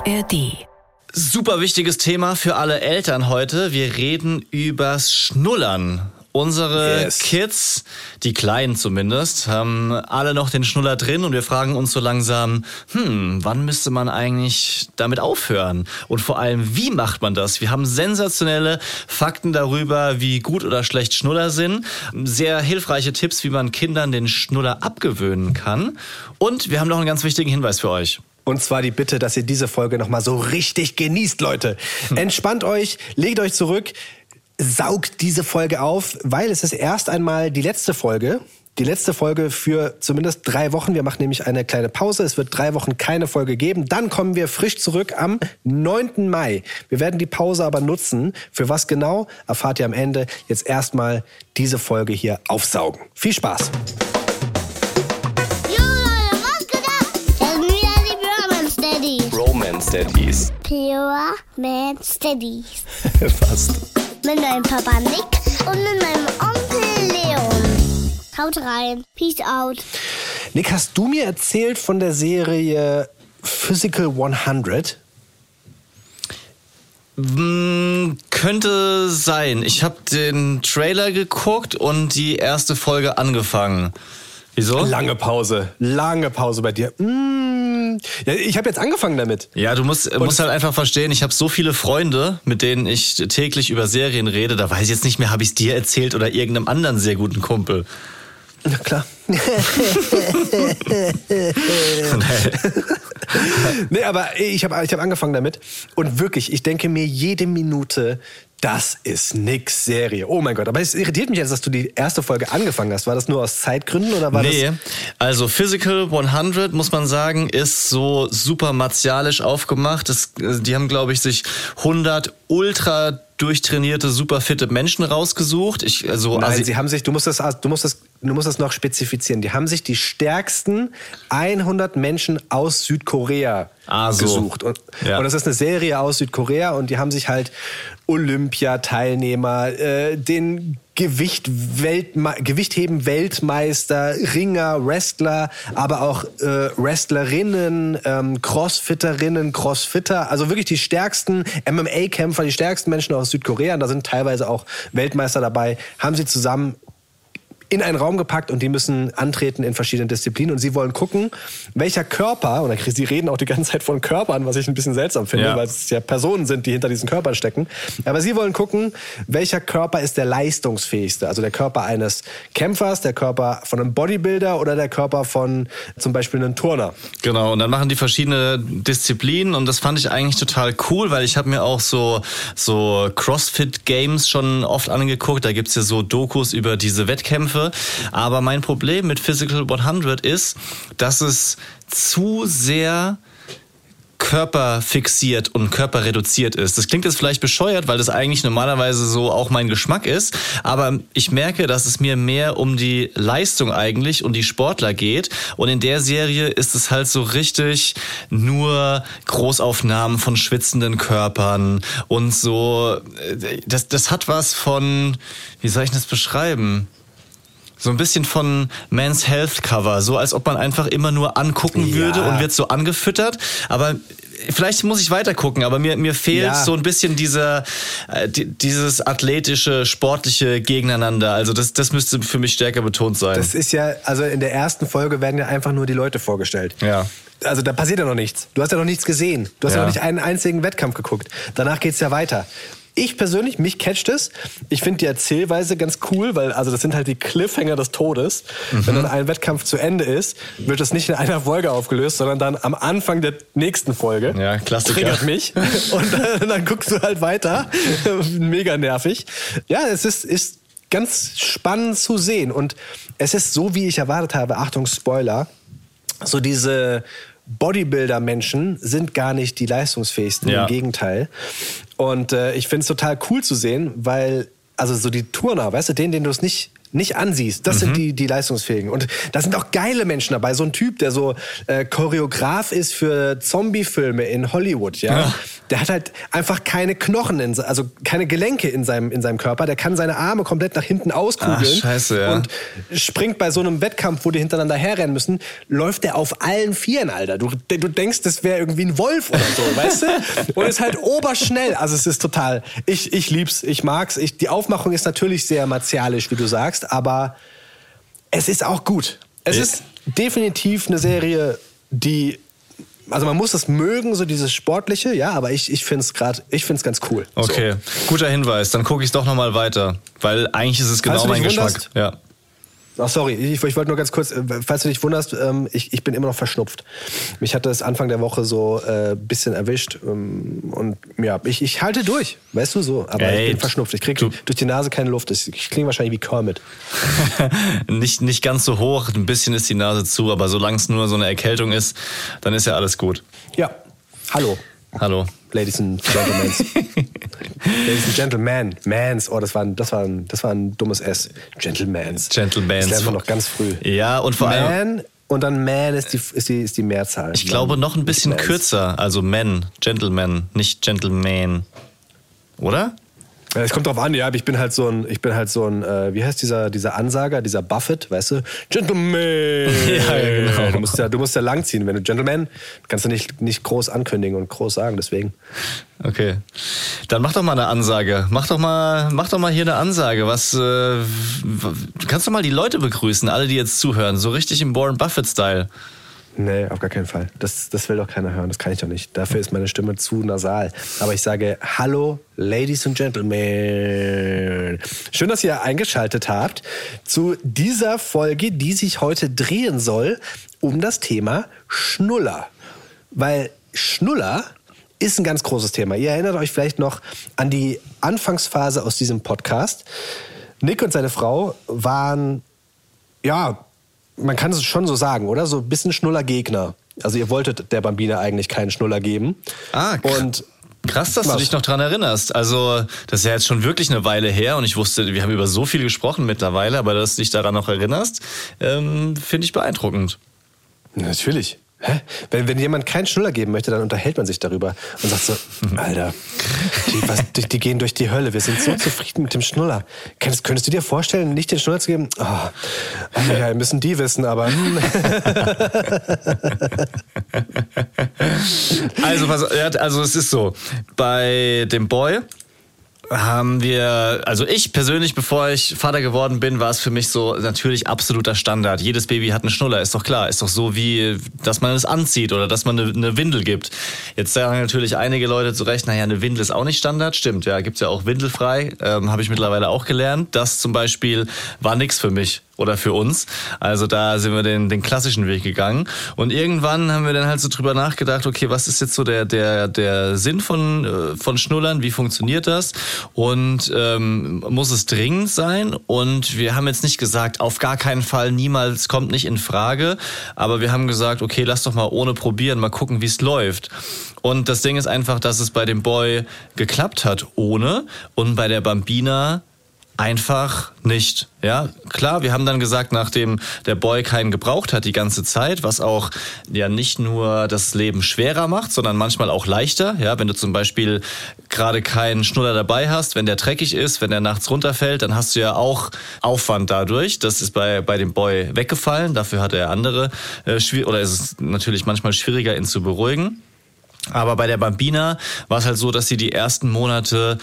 ARD. Super wichtiges Thema für alle Eltern heute. Wir reden übers Schnullern. Unsere Yes. Kids, die Kleinen zumindest, haben alle noch den Schnuller drin und wir fragen uns so langsam, hm, wann müsste man eigentlich damit aufhören? Und vor allem, wie macht man das? Wir haben sensationelle Fakten darüber, wie gut oder schlecht Schnuller sind, sehr hilfreiche Tipps, wie man Kindern den Schnuller abgewöhnen kann und wir haben noch einen ganz wichtigen Hinweis für euch. Und zwar die Bitte, dass ihr diese Folge nochmal so richtig genießt, Leute. Entspannt euch, legt euch zurück, saugt diese Folge auf, weil es ist erst einmal die letzte Folge. Die letzte Folge für zumindest drei Wochen. Wir machen nämlich eine kleine Pause. Es wird drei Wochen keine Folge geben. Dann kommen wir frisch zurück am 9. Mai. Wir werden die Pause aber nutzen. Für was genau, erfahrt ihr am Ende. Jetzt erstmal diese Folge hier aufsaugen. Viel Spaß. Daddies. Pure Man Steadies. Fast. Mit meinem Papa Nick und mit meinem Onkel Leon. Haut rein. Peace out. Nick, hast du mir erzählt von der Serie Physical 100? Mm, Könnte sein. Ich habe den Trailer geguckt und die erste Folge angefangen. Wieso? Lange Pause. Lange Pause bei dir. Ja, ich habe jetzt angefangen damit. Ja, du musst, musst halt einfach verstehen, ich habe so viele Freunde, mit denen ich täglich über Serien rede, da weiß ich jetzt nicht mehr, habe ich es dir erzählt oder irgendeinem anderen sehr guten Kumpel. Na klar. nee, aber ich habe ich hab angefangen damit. Und wirklich, ich denke mir jede Minute, das ist nix Serie. Oh mein Gott. Aber es irritiert mich jetzt, dass du die erste Folge angefangen hast. War das nur aus Zeitgründen oder war Nee, also Physical 100, muss man sagen, ist so super martialisch aufgemacht. Das, die haben, glaube ich, sich 100 ultra durchtrainierte, super fitte Menschen rausgesucht. Ich, also, das? Nein, Asi- sie haben sich, du musst, das, du, musst das, du musst das noch spezifizieren. Die haben sich die stärksten 100 Menschen aus Südkorea Ah, so. gesucht. Und, Ja. und das ist eine Serie aus Südkorea und die haben sich halt Olympiateilnehmer, äh, den Gewicht Weltme Gewichtheben Weltmeister, Ringer, Wrestler, aber auch äh, Wrestlerinnen, ähm, Crossfitterinnen, Crossfitter, also wirklich die stärksten MMA-Kämpfer, die stärksten Menschen aus Südkorea, und da sind teilweise auch Weltmeister dabei, haben sie zusammen in einen Raum gepackt und die müssen antreten in verschiedenen Disziplinen und sie wollen gucken, welcher Körper, und sie reden auch die ganze Zeit von Körpern, was ich ein bisschen seltsam finde, Ja. weil es ja Personen sind, die hinter diesen Körpern stecken, aber sie wollen gucken, welcher Körper ist der leistungsfähigste, also der Körper eines Kämpfers, der Körper von einem Bodybuilder oder der Körper von zum Beispiel einem Turner. Genau, und dann machen die verschiedene Disziplinen und das fand ich eigentlich total cool, weil ich habe mir auch so, so CrossFit-Games schon oft angeguckt. Da gibt's ja so Dokus über diese Wettkämpfe. Aber mein Problem mit Physical 100 ist, dass es zu sehr körperfixiert und körperreduziert ist. Das klingt jetzt vielleicht bescheuert, weil das eigentlich normalerweise so auch mein Geschmack ist, aber ich merke, dass es mir mehr um die Leistung eigentlich und die Sportler geht und in der Serie ist es halt so richtig nur Großaufnahmen von schwitzenden Körpern und so das das hat was von wie soll ich das beschreiben? So ein bisschen von Man's Health Cover, so als ob man einfach immer nur angucken Ja. würde und wird so angefüttert. Aber vielleicht muss ich weiter gucken, aber mir, mir fehlt Ja. so ein bisschen dieser, äh, di- dieses athletische, sportliche Gegeneinander. Also das, das müsste für mich stärker betont sein. Das ist ja, also in der ersten Folge werden ja einfach nur die Leute vorgestellt. Ja. Also da passiert ja noch nichts. Du hast ja noch nichts gesehen. Du hast ja, Ja. noch nicht einen einzigen Wettkampf geguckt. Danach geht's ja weiter. Ich persönlich, mich catcht es. Ich finde die Erzählweise ganz cool, weil also das sind halt die Cliffhanger des Todes. Mhm. Wenn dann ein Wettkampf zu Ende ist, wird das nicht in einer Folge aufgelöst, sondern dann am Anfang der nächsten Folge. Ja, Klassiker. Triggert mich. Und dann, dann guckst du halt weiter. Mega nervig. Ja, es ist, ist ganz spannend zu sehen. Und es ist so, wie ich erwartet habe. Achtung, Spoiler so diese Bodybuilder-Menschen sind gar nicht die leistungsfähigsten, Ja. im Gegenteil. Und äh, ich finde es total cool zu sehen, weil, also so die Turner, weißt du, denen, denen du es nicht nicht ansiehst. Das Mhm. sind die, die Leistungsfähigen. Und da sind auch geile Menschen dabei. So ein Typ, der so äh, Choreograf ist für Zombie-Filme in Hollywood, ja? Ja. Der hat halt einfach keine Knochen, in, also keine Gelenke in seinem, in seinem Körper. Der kann seine Arme komplett nach hinten auskugeln. Ach, scheiße, ja. Und springt bei so einem Wettkampf, wo die hintereinander herrennen müssen, läuft der auf allen Vieren, Alter. Du, du denkst, das wäre irgendwie ein Wolf oder so, weißt du? Und ist halt oberschnell. Also es ist total, ich, ich lieb's, ich mag's. Ich, die Aufmachung ist natürlich sehr martialisch, wie du sagst, aber es ist auch gut. Es Ja. ist definitiv eine Serie, die also man muss es mögen, so dieses Sportliche, ja, aber ich, ich finde es gerade, ich finde es ganz cool. Okay, guter Hinweis. Dann gucke ich doch nochmal weiter. Weil eigentlich ist es genau mein dich Geschmack. wunderst- Ja. Ach, sorry, ich, ich wollte nur ganz kurz, äh, falls du dich wunderst, ähm, ich, ich bin immer noch verschnupft. Mich hat das Anfang der Woche so ein äh, bisschen erwischt ähm, und ja, ich, ich halte durch, weißt du so, aber Ey, ich bin verschnupft. Ich kriege du- durch die Nase keine Luft. Ich, ich klinge wahrscheinlich wie Kermit. nicht, nicht ganz so hoch, ein bisschen ist die Nase zu, aber solange es nur so eine Erkältung ist, dann ist ja alles gut. Ja, hallo, Hallo. Ladies and Gentlemen. Ladies and Gentlemen, Mans, oh, das war ein, das war ein, das war ein dummes S. Gentlemans. Gentlemans. Das lernt man noch ganz früh. Ja, und vor allem, Man und dann Man ist die, ist die, ist die Mehrzahl. ich glaube noch ein bisschen kürzer. Also Men, Gentleman, nicht Gentleman. Oder? Es kommt drauf an, ja, aber ich bin halt so ein, ich bin halt so ein, äh, wie heißt dieser, dieser Ansager, dieser Buffett, weißt du? Gentleman! Ja, ja, genau. Du musst ja, du musst ja langziehen. Wenn du Gentleman, kannst du nicht, nicht groß ankündigen und groß sagen, deswegen. Okay. Dann mach doch mal eine Ansage. Mach doch mal, mach doch mal hier eine Ansage. Was, äh, du kannst doch mal die Leute begrüßen, alle, die jetzt zuhören. So richtig im Warren Buffett-Style. Nee, auf gar keinen Fall. Das, das will doch keiner hören, das kann ich doch nicht. Dafür ist meine Stimme zu nasal. Aber ich sage Hallo, Ladies and Gentlemen. Schön, dass ihr eingeschaltet habt zu dieser Folge, die sich heute drehen soll um das Thema Schnuller. Weil Schnuller ist ein ganz großes Thema. Ihr erinnert euch vielleicht noch an die Anfangsphase aus diesem Podcast. Nick und seine Frau waren ja, man kann es schon so sagen, oder? So ein bisschen Schnuller-Gegner. Also ihr wolltet der Bambina eigentlich keinen Schnuller geben. Ah, kr- und Krass, dass Was? du dich noch dran erinnerst. Also, das ist ja jetzt schon wirklich eine Weile her und ich wusste, wir haben über so viel gesprochen mittlerweile, aber dass du dich daran noch erinnerst, ähm, finde ich beeindruckend. natürlich. Hä? Wenn, wenn jemand keinen Schnuller geben möchte, dann unterhält man sich darüber und sagt so, Alter, die, was, die, die gehen durch die Hölle. Wir sind so zufrieden mit dem Schnuller. Könntest, könntest du dir vorstellen, nicht den Schnuller zu geben? Oh, ah, ja, müssen die wissen, aber hm. Also, also es ist so, bei dem Boy haben wir, also ich persönlich, bevor ich Vater geworden bin, war es für mich so natürlich absoluter Standard. Jedes Baby hat einen Schnuller, ist doch klar. Ist doch so wie, dass man es anzieht oder dass man eine, eine Windel gibt. Jetzt sagen natürlich einige Leute zu Recht, naja, eine Windel ist auch nicht Standard. Stimmt, ja, gibt's ja auch windelfrei. Ähm, Habe ich mittlerweile auch gelernt. Das zum Beispiel war nix für mich oder für uns. Also da sind wir den, den klassischen Weg gegangen. Und irgendwann haben wir dann halt so drüber nachgedacht, okay, was ist jetzt so der, der, der Sinn von, äh, von Schnullern? Wie funktioniert das? Und ähm, muss es dringend sein? Und wir haben jetzt nicht gesagt, auf gar keinen Fall, niemals, kommt nicht in Frage. Aber wir haben gesagt, okay, lass doch mal ohne probieren, mal gucken, wie es läuft. Und das Ding ist einfach, dass es bei dem Boy geklappt hat ohne und bei der Bambina einfach nicht. Ja, klar, wir haben dann gesagt, nachdem der Boy keinen gebraucht hat die ganze Zeit, was auch ja nicht nur das Leben schwerer macht, sondern manchmal auch leichter. Ja, wenn du zum Beispiel gerade keinen Schnuller dabei hast, wenn der dreckig ist, wenn der nachts runterfällt, dann hast du ja auch Aufwand dadurch. Das ist bei, bei dem Boy weggefallen. Dafür hat er andere, äh, oder ist es natürlich manchmal schwieriger, ihn zu beruhigen. Aber bei der Bambina war es halt so, dass sie die ersten Monate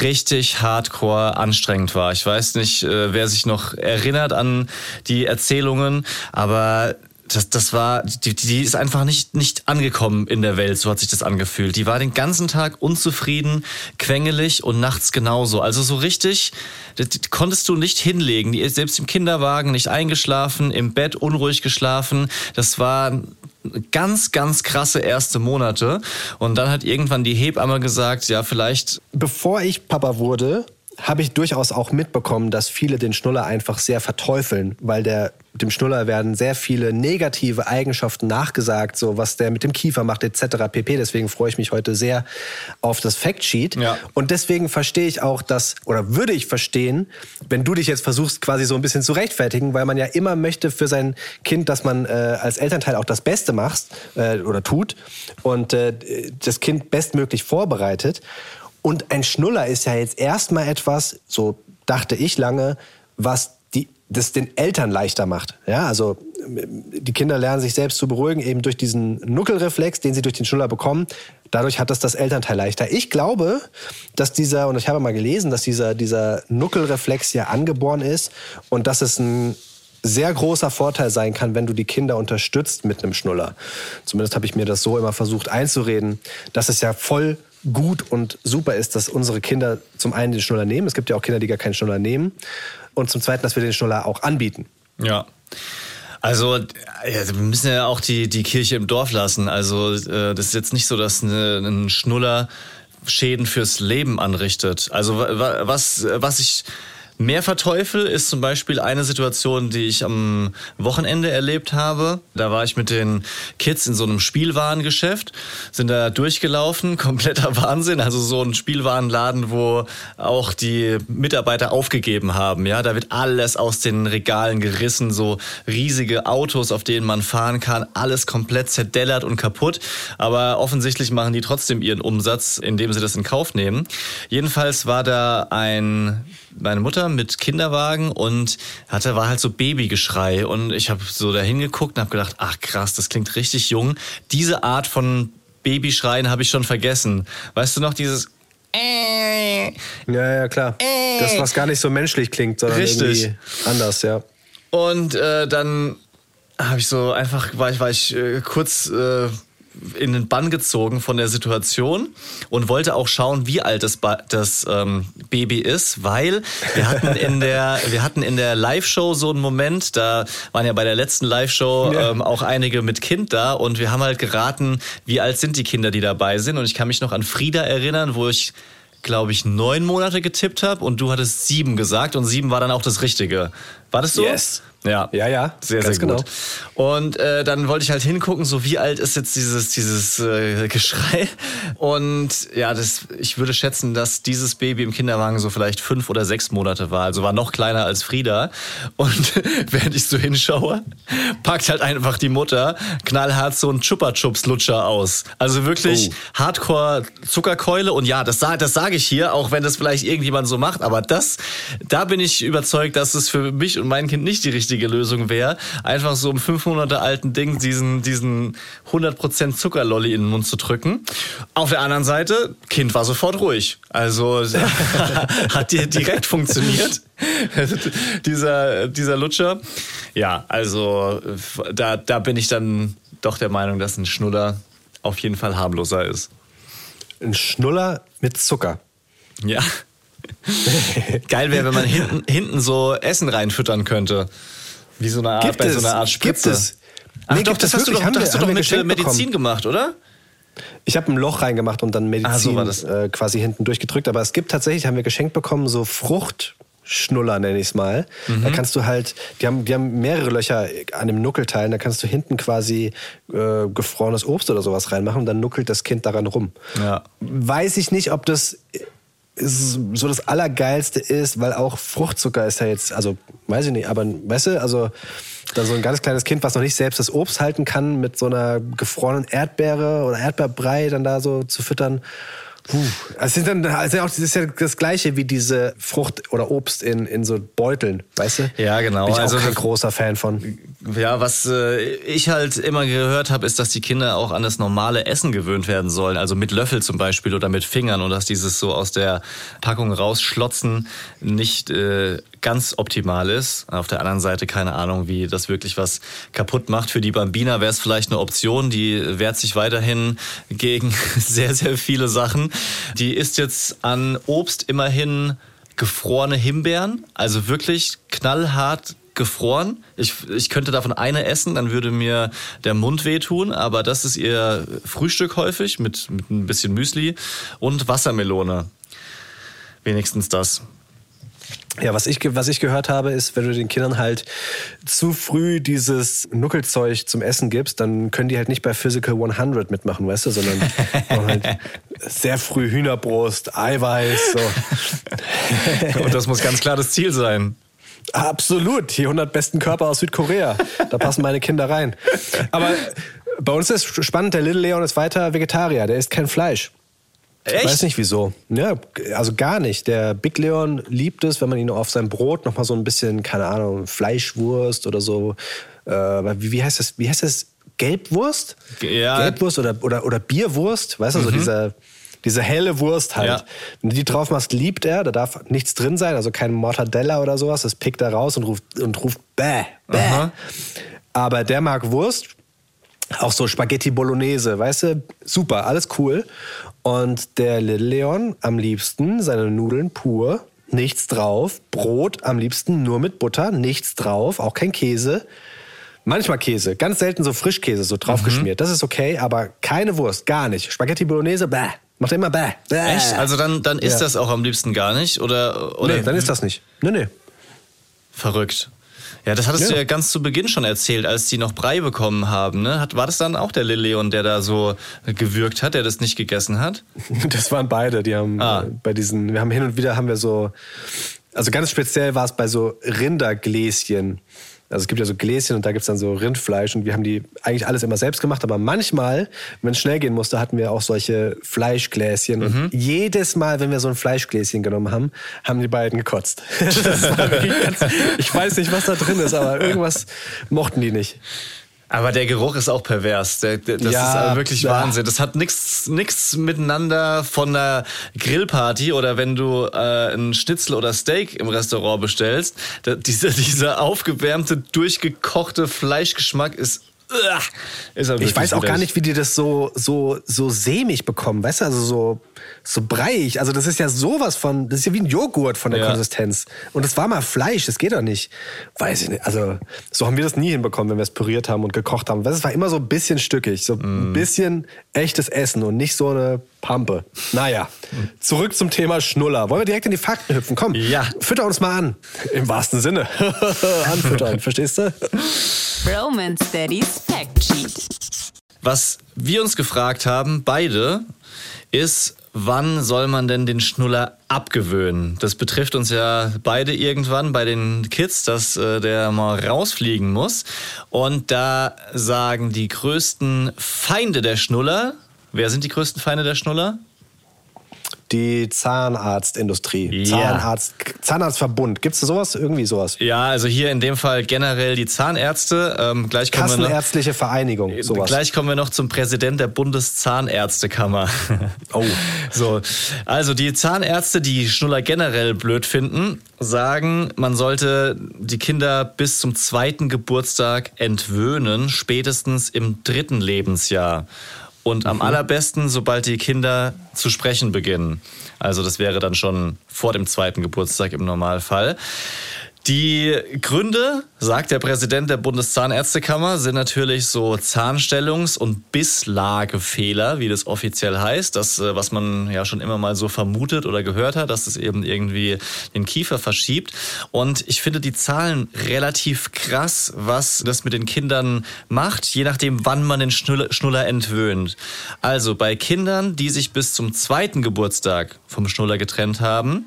richtig hardcore anstrengend war. Ich weiß nicht, äh, wer sich noch erinnert an die Erzählungen, aber das, das war, die, die ist einfach nicht, nicht angekommen in der Welt, so hat sich das angefühlt. Die war den ganzen Tag unzufrieden, quengelig und nachts genauso. Also so richtig, das, das konntest du nicht hinlegen. Die ist selbst im Kinderwagen nicht eingeschlafen, im Bett unruhig geschlafen. Das war ganz, ganz krasse erste Monate. Und dann hat irgendwann die Hebamme gesagt, ja, vielleicht bevor ich Papa wurde, habe ich durchaus auch mitbekommen, dass viele den Schnuller einfach sehr verteufeln, weil der dem Schnuller werden sehr viele negative Eigenschaften nachgesagt, so was der mit dem Kiefer macht etc. pp. Deswegen freue ich mich heute sehr auf das Factsheet. Ja. Und deswegen verstehe ich auch das, oder würde ich verstehen, wenn du dich jetzt versuchst, quasi so ein bisschen zu rechtfertigen, weil man ja immer möchte für sein Kind, dass man äh, als Elternteil auch das Beste macht äh, oder tut und äh, das Kind bestmöglich vorbereitet. Und ein Schnuller ist ja jetzt erstmal etwas, so dachte ich lange, was die, das den Eltern leichter macht. Ja, also die Kinder lernen sich selbst zu beruhigen, eben durch diesen Nuckelreflex, den sie durch den Schnuller bekommen. Dadurch hat das das Elternteil leichter. Ich glaube, dass dieser, und ich habe mal gelesen, dass dieser, dieser Nuckelreflex ja angeboren ist und dass es ein sehr großer Vorteil sein kann, wenn du die Kinder unterstützt mit einem Schnuller. Zumindest habe ich mir das so immer versucht einzureden, dass es ja voll gut und super ist, dass unsere Kinder zum einen den Schnuller nehmen. Es gibt ja auch Kinder, die gar keinen Schnuller nehmen. Und zum zweiten, dass wir den Schnuller auch anbieten. Ja. Also, ja, wir müssen ja auch die, die Kirche im Dorf lassen. Also, äh, das ist jetzt nicht so, dass eine, ein Schnuller Schäden fürs Leben anrichtet. Also, was, was ich mehr verteufel, ist zum Beispiel eine Situation, die ich am Wochenende erlebt habe. Da war ich mit den Kids in so einem Spielwarengeschäft, sind da durchgelaufen, kompletter Wahnsinn. Also so ein Spielwarenladen, wo auch die Mitarbeiter aufgegeben haben. Ja, da wird alles aus den Regalen gerissen, so riesige Autos, auf denen man fahren kann, alles komplett zerdellert und kaputt. Aber offensichtlich machen die trotzdem ihren Umsatz, indem sie das in Kauf nehmen. Jedenfalls war da ein meine Mutter mit Kinderwagen und hatte war halt so Babygeschrei und ich habe so dahin geguckt und habe gedacht, ach krass, das klingt richtig jung. Diese Art von Babyschreien habe ich schon vergessen. Weißt du noch dieses äh, ja, ja, klar. Äh, das, was gar nicht so menschlich klingt, sondern richtig. irgendwie anders, ja. Und äh, dann habe ich so einfach, war ich, war ich äh, kurz äh, in den Bann gezogen von der Situation und wollte auch schauen, wie alt das, ba das ähm, Baby ist, weil wir hatten in der wir hatten in der Live-Show so einen Moment, da waren ja bei der letzten Live-Show ja. ähm, auch einige mit Kind da und wir haben halt geraten, wie alt sind die Kinder, die dabei sind und ich kann mich noch an Frieda erinnern, wo ich glaube ich, neun Monate getippt habe und du hattest sieben gesagt und sieben war dann auch das Richtige. War das so? Yes. Ja, ja, ja, sehr, sehr gut. Genau. Und äh, dann wollte ich halt hingucken, so wie alt ist jetzt dieses dieses äh, Geschrei. Und ja, das, ich würde schätzen, dass dieses Baby im Kinderwagen so vielleicht fünf oder sechs Monate war, also war noch kleiner als Frieda. Und während ich so hinschaue, packt halt einfach die Mutter knallhart so einen Chupa Chups Lutscher aus. Also wirklich oh. Hardcore Zuckerkeule. Und ja, das, das sage ich hier, auch wenn das vielleicht irgendjemand so macht. Aber das, da bin ich überzeugt, dass es für mich und mein Kind nicht die richtige richtige Lösung wäre, einfach so einem 500 alten Ding diesen, diesen 100% Zuckerlolli in den Mund zu drücken. Auf der anderen Seite, Kind war sofort ruhig. Also hat dir direkt funktioniert. dieser, dieser Lutscher. Ja, also da, da bin ich dann doch der Meinung, dass ein Schnuller auf jeden Fall harmloser ist. Ein Schnuller mit Zucker. Ja. Geil wäre, wenn man hinten, hinten so Essen reinfüttern könnte. Wie so eine Art, gibt bei es, so einer Art Spritze. Gibt es. Ach nee, doch, das hast du doch, hast wir, du doch mit Medizin bekommen. gemacht, oder? Ich habe ein Loch reingemacht und dann Medizin ah, so äh, quasi hinten durchgedrückt. Aber es gibt tatsächlich, haben wir geschenkt bekommen, so Fruchtschnuller, nenne ich es mal. Mhm. Da kannst du halt, die haben, die haben mehrere Löcher an dem Nuckelteil, da kannst du hinten quasi äh, gefrorenes Obst oder sowas reinmachen und dann nuckelt das Kind daran rum. Ja. Weiß ich nicht, ob das so das Allergeilste ist, weil auch Fruchtzucker ist ja jetzt, also weiß ich nicht, aber weißt du, also da so ein ganz kleines Kind, was noch nicht selbst das Obst halten kann, mit so einer gefrorenen Erdbeere oder Erdbeerbrei dann da so zu füttern. Puh. Es sind dann, also auch, das ist ja das Gleiche wie diese Frucht oder Obst in, in so Beuteln, weißt du? Ja, genau. Bin ich also auch kein großer Fan von. Ja, was äh, ich halt immer gehört habe, ist, dass die Kinder auch an das normale Essen gewöhnt werden sollen. Also mit Löffel zum Beispiel oder mit Fingern und dass dieses so aus der Packung rausschlotzen nicht äh, ganz optimal ist. Auf der anderen Seite keine Ahnung, wie das wirklich was kaputt macht. Für die Bambina wäre es vielleicht eine Option. Die wehrt sich weiterhin gegen sehr, sehr viele Sachen. Die isst jetzt an Obst immerhin gefrorene Himbeeren, also wirklich knallhart gefroren. Ich, ich könnte davon eine essen, dann würde mir der Mund wehtun, aber das ist ihr Frühstück häufig mit, mit ein bisschen Müsli und Wassermelone. Wenigstens das. Ja, was ich, was ich gehört habe, ist, wenn du den Kindern halt zu früh dieses Nuckelzeug zum Essen gibst, dann können die halt nicht bei Physical 100 mitmachen, weißt du, sondern halt sehr früh Hühnerbrust, Eiweiß, so. Und das muss ganz klar das Ziel sein. Absolut, die 100 besten Körper aus Südkorea. Da passen meine Kinder rein. Aber bei uns ist spannend, der Little Leon ist weiter Vegetarier, der isst kein Fleisch. Echt? Ich weiß nicht wieso. Ja, also gar nicht. Der Big Leon liebt es, wenn man ihn auf sein Brot nochmal so ein bisschen, keine Ahnung, Fleischwurst oder so. Äh, wie, wie heißt das? Wie heißt das? Gelbwurst? Ja. Gelbwurst oder, oder, oder Bierwurst, weißt du, so dieser, diese helle Wurst halt. Ja. Wenn du die drauf machst, liebt er, da darf nichts drin sein, also kein Mortadella oder sowas, das pickt er raus und ruft, und ruft bäh, bäh. Aha. Aber der mag Wurst, auch so Spaghetti Bolognese, weißt du, super, alles cool. Und der Little Leon am liebsten seine Nudeln pur, nichts drauf, Brot am liebsten nur mit Butter, nichts drauf, auch kein Käse. Manchmal Käse, ganz selten so Frischkäse, so draufgeschmiert. Das ist okay, aber keine Wurst, gar nicht. Spaghetti Bolognese, bäh. Macht er immer bäh. bäh. Echt? Also dann, dann ist Ja. das auch am liebsten gar nicht? Oder, oder nee, dann ist das nicht. Nee, nee. verrückt. Ja, das hattest Ja. du ja ganz zu Beginn schon erzählt, als die noch Brei bekommen haben. Ne? Hat, war das dann auch der Lil Leon, der da so gewürgt hat, der das nicht gegessen hat? Das waren beide, die haben Ah. äh, bei diesen, wir haben hin und wieder haben wir so, also ganz speziell war es bei so Rindergläschen. Also es gibt ja so Gläschen und da gibt's dann so Rindfleisch und wir haben die eigentlich alles immer selbst gemacht, aber manchmal, wenn es schnell gehen musste, hatten wir auch solche Fleischgläschen und jedes Mal, wenn wir so ein Fleischgläschen genommen haben, haben die beiden gekotzt. Ganz, ich weiß nicht, was da drin ist, aber irgendwas mochten die nicht. Aber der Geruch ist auch pervers. Der, der, das Ja, ist also wirklich ja. Wahnsinn. Das hat nichts nichts miteinander von einer Grillparty oder wenn du äh, ein Schnitzel oder Steak im Restaurant bestellst. Da, dieser, dieser aufgewärmte, durchgekochte Fleischgeschmack ist. Ist er Ich weiß auch gar nicht, wie die das so, so, so sämig bekommen, weißt du, also so, so breiig. Also das ist ja sowas von, das ist ja wie ein Joghurt von der Ja. Konsistenz. Und das war mal Fleisch, das geht doch nicht. Weiß ich nicht. Also so haben wir das nie hinbekommen, wenn wir es püriert haben und gekocht haben. Es war immer so ein bisschen stückig, so Mm. ein bisschen echtes Essen und nicht so eine Pampe. Naja, zurück zum Thema Schnuller. Wollen wir direkt in die Fakten hüpfen? Komm, Ja. fütter uns mal an. Im wahrsten Sinne. Anfüttern, verstehst du? Romance Daddy's Fact Sheet. Was wir uns gefragt haben, beide, ist, wann soll man denn den Schnuller abgewöhnen? Das betrifft uns ja beide irgendwann bei den Kids, dass äh, der mal rausfliegen muss. Und da sagen die größten Feinde der Schnuller, wer sind die größten Feinde der Schnuller? Die Zahnarztindustrie. Ja. Zahnarzt, Zahnarztverbund. Gibt es sowas? Irgendwie sowas. Ja, also hier in dem Fall generell die Zahnärzte. Ähm, gleich kommen wir noch, Kassenärztliche Vereinigung. Sowas. Gleich kommen wir noch zum Präsident der Bundeszahnärztekammer. Oh. So, also die Zahnärzte, die Schnuller generell blöd finden, sagen, man sollte die Kinder bis zum zweiten Geburtstag entwöhnen, spätestens im dritten Lebensjahr. Und am allerbesten, sobald die Kinder zu sprechen beginnen. Also das wäre dann schon vor dem zweiten Geburtstag im Normalfall. Die Gründe, sagt der Präsident der Bundeszahnärztekammer, sind natürlich so Zahnstellungs- und Bisslagefehler, wie das offiziell heißt. Das, äh, was man ja schon immer mal so vermutet oder gehört hat, dass es eben irgendwie den Kiefer verschiebt. Und ich finde die Zahlen relativ krass, was das mit den Kindern macht, je nachdem, wann man den Schnuller, Schnuller entwöhnt. Also bei Kindern, die sich bis zum zweiten Geburtstag vom Schnuller getrennt haben,